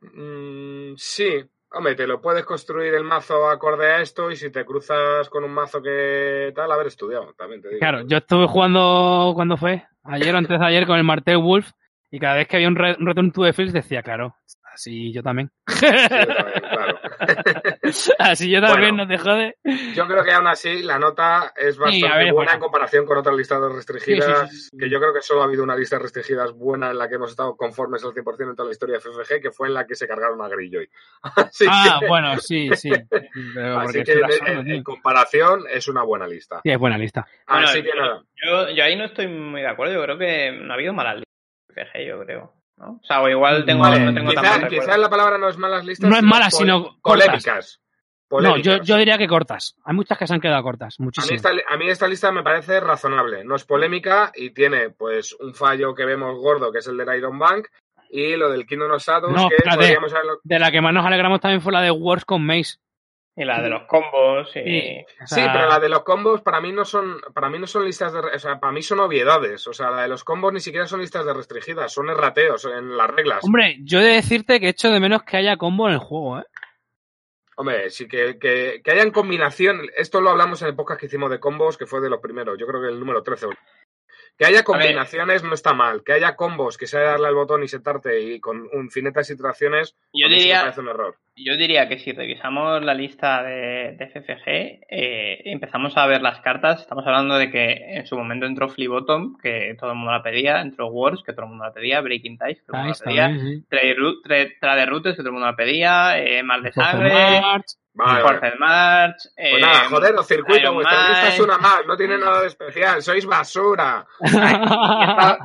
Mm, sí, hombre, te lo puedes construir el mazo acorde a esto y si te cruzas con un mazo que tal, haber estudiado, también te digo. Claro, yo estuve jugando cuando fue, ayer o antes de ayer con el Martel Wolf, y cada vez que había un, un Return to the Fields decía, claro, así yo también. Sí, yo también, claro. así yo también, Bueno. no te jode. Yo creo que aún así la nota es bastante ver, buena bueno. en comparación con otras listas restringidas, Sí, sí, sí, sí. que yo creo que solo ha habido una lista de restringidas buena en la que hemos estado conformes al 100% en toda la historia de FFG, que fue en la que se cargaron a Greyjoy. Así Ah, que, bueno, sí, sí. Pero así que en, comparación es una buena lista. Sí, es buena lista. Bueno, Así que yo- nada. Yo, yo ahí no estoy muy de acuerdo. Yo creo que no ha habido malas listas. FG, yo creo. ¿No? O sea, o igual tengo, Vale, no tengo Quizás la palabra no es malas listas. No es sino mala, pol- sino polémicas. No, yo, yo diría que cortas. Hay muchas que se han quedado cortas, A mí, muchísimas. esta, a mí esta lista me parece razonable. No es polémica y tiene pues un fallo que vemos gordo, que es el del Iron Bank, y lo del Kingdom of Shadows, No, que espérate. podríamos haberlo... De la que más nos alegramos también fue la de Wars con Mace. Y la de los combos. Y... Sí, o Sí, sea, pero la de los combos para mí no son, para mí no son listas de, o sea, para mí son obviedades. O sea, la de los combos ni siquiera son listas de restringidas, son errateos en las reglas. Hombre, yo he de decirte que echo de menos que haya combo en el juego, ¿eh? Hombre, sí que, que, que hayan combinación, esto lo hablamos en el podcast que hicimos de combos, que fue de los primeros, yo creo que el número 13. Que haya combinaciones no está mal, que haya combos, que sea darle al botón y sentarte y con infinitas iteraciones, Yo me diría, parece un error. yo diría que si revisamos la lista de, de FFG, eh, empezamos a ver las cartas. Estamos hablando de que en su momento entró Flea Bottom, que todo el mundo la pedía, entró Wars, que todo el mundo la pedía, Breaking Ties, que todo el Ahí mundo la pedía, bien, sí. Trade Ru- Trade- Trade Routes, que todo el mundo la pedía, eh, Mar de Sangre, March, Vale, vale. March. Pues eh, nada, joder, los circuitos, vuestra lista es una más, no tiene nada de especial, sois basura.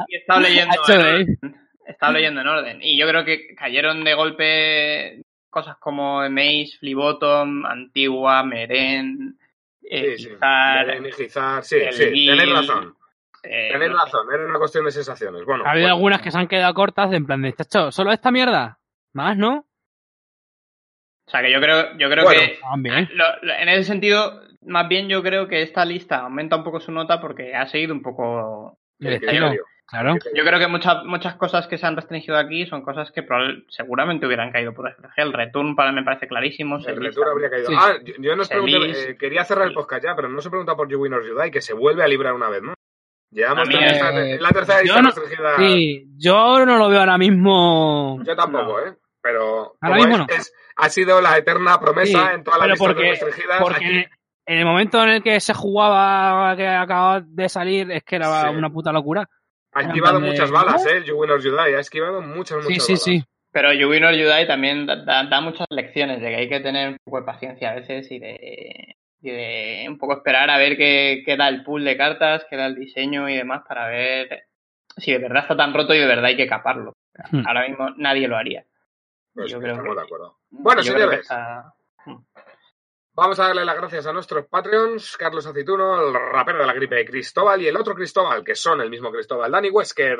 y estaba, leyendo orden. Estaba leyendo en orden. Y yo creo que cayeron de golpe cosas como Maze, Flea Bottom, Antigua, Meren, eh, Sí, sí. Gizar, Gizar, sí, el sí, Gil, tenéis razón. eh, Tenéis razón, era una cuestión de sensaciones. Bueno, Ha habido pues- algunas que se han quedado cortas, de en plan de, chacho, ¿solo esta mierda? Más, ¿no? O sea que yo creo, yo creo Bueno, que También. lo- lo- en ese sentido, más bien yo creo que esta lista aumenta un poco su nota porque ha seguido un poco El el estilo, criterio. claro. Yo creo que muchas muchas cosas que se han restringido aquí son cosas que probable- seguramente hubieran caído por FFG. El return para mí me parece clarísimo. El retura habría caído. Sí. Ah, yo, yo no os pregunté, eh, quería cerrar el podcast ya, pero no os he preguntado por You Win or You Die, que se vuelve a librar una vez, ¿no? Llevamos mí, tres- eh, es la tercera no- restringida. Sí, yo no lo veo ahora mismo. Yo tampoco, ¿eh? Pero Ahora como mismo es- no. es- ha sido la eterna promesa Sí, en todas las porque- restringidas. Porque aquí- en el momento en el que se jugaba, que acababa de salir, es que era Sí. una puta locura. ha esquivado de- muchas balas. ¿eh? You Win or You Die. Ha esquivado muchas, Sí, muchas sí, balas. sí. Pero You Win or You Die también da, da- da muchas lecciones de que hay que tener un poco de paciencia a veces y de, y de un poco esperar a ver qué, qué da el pool de cartas, qué da el diseño y demás para ver si de verdad está tan roto y de verdad hay que caparlo. Hmm. Ahora mismo nadie lo haría. Pues Yo creo estamos que- de acuerdo. Bueno, creo que señores. está- Vamos a darle las gracias a nuestros Patreons, Carlos Aceituno, el rapero de la gripe Cristóbal y el otro Cristóbal, que son el mismo Cristóbal, Dani Wesker,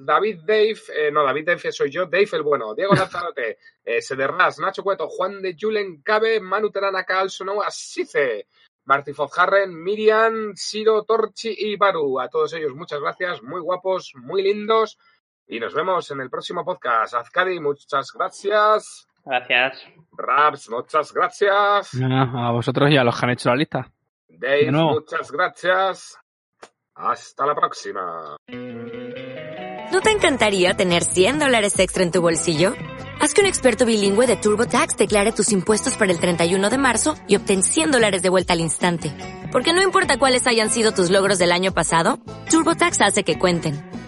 David Dave, eh, no, David Dave soy yo, Dave el bueno, Diego Lanzarote, eh, Sederras, Nacho Cueto, Juan de Julen Cabe, Manu Terana Cal, Sonoa Sice, Marty Fozharren, Miriam, Siro, Torchi y Baru. A todos ellos muchas gracias, muy guapos, muy lindos. Y nos vemos en el próximo podcast. Azcadi, muchas gracias. Gracias. Raps, muchas gracias. Ah, A vosotros y a los que han hecho la lista. Dave, muchas gracias. Hasta la próxima. ¿No te encantaría tener 100 dólares extra en tu bolsillo? Haz que un experto bilingüe de TurboTax declare tus impuestos para el 31 de marzo y obtén 100 dólares de vuelta al instante. Porque no importa cuáles hayan sido tus logros del año pasado, TurboTax hace que cuenten.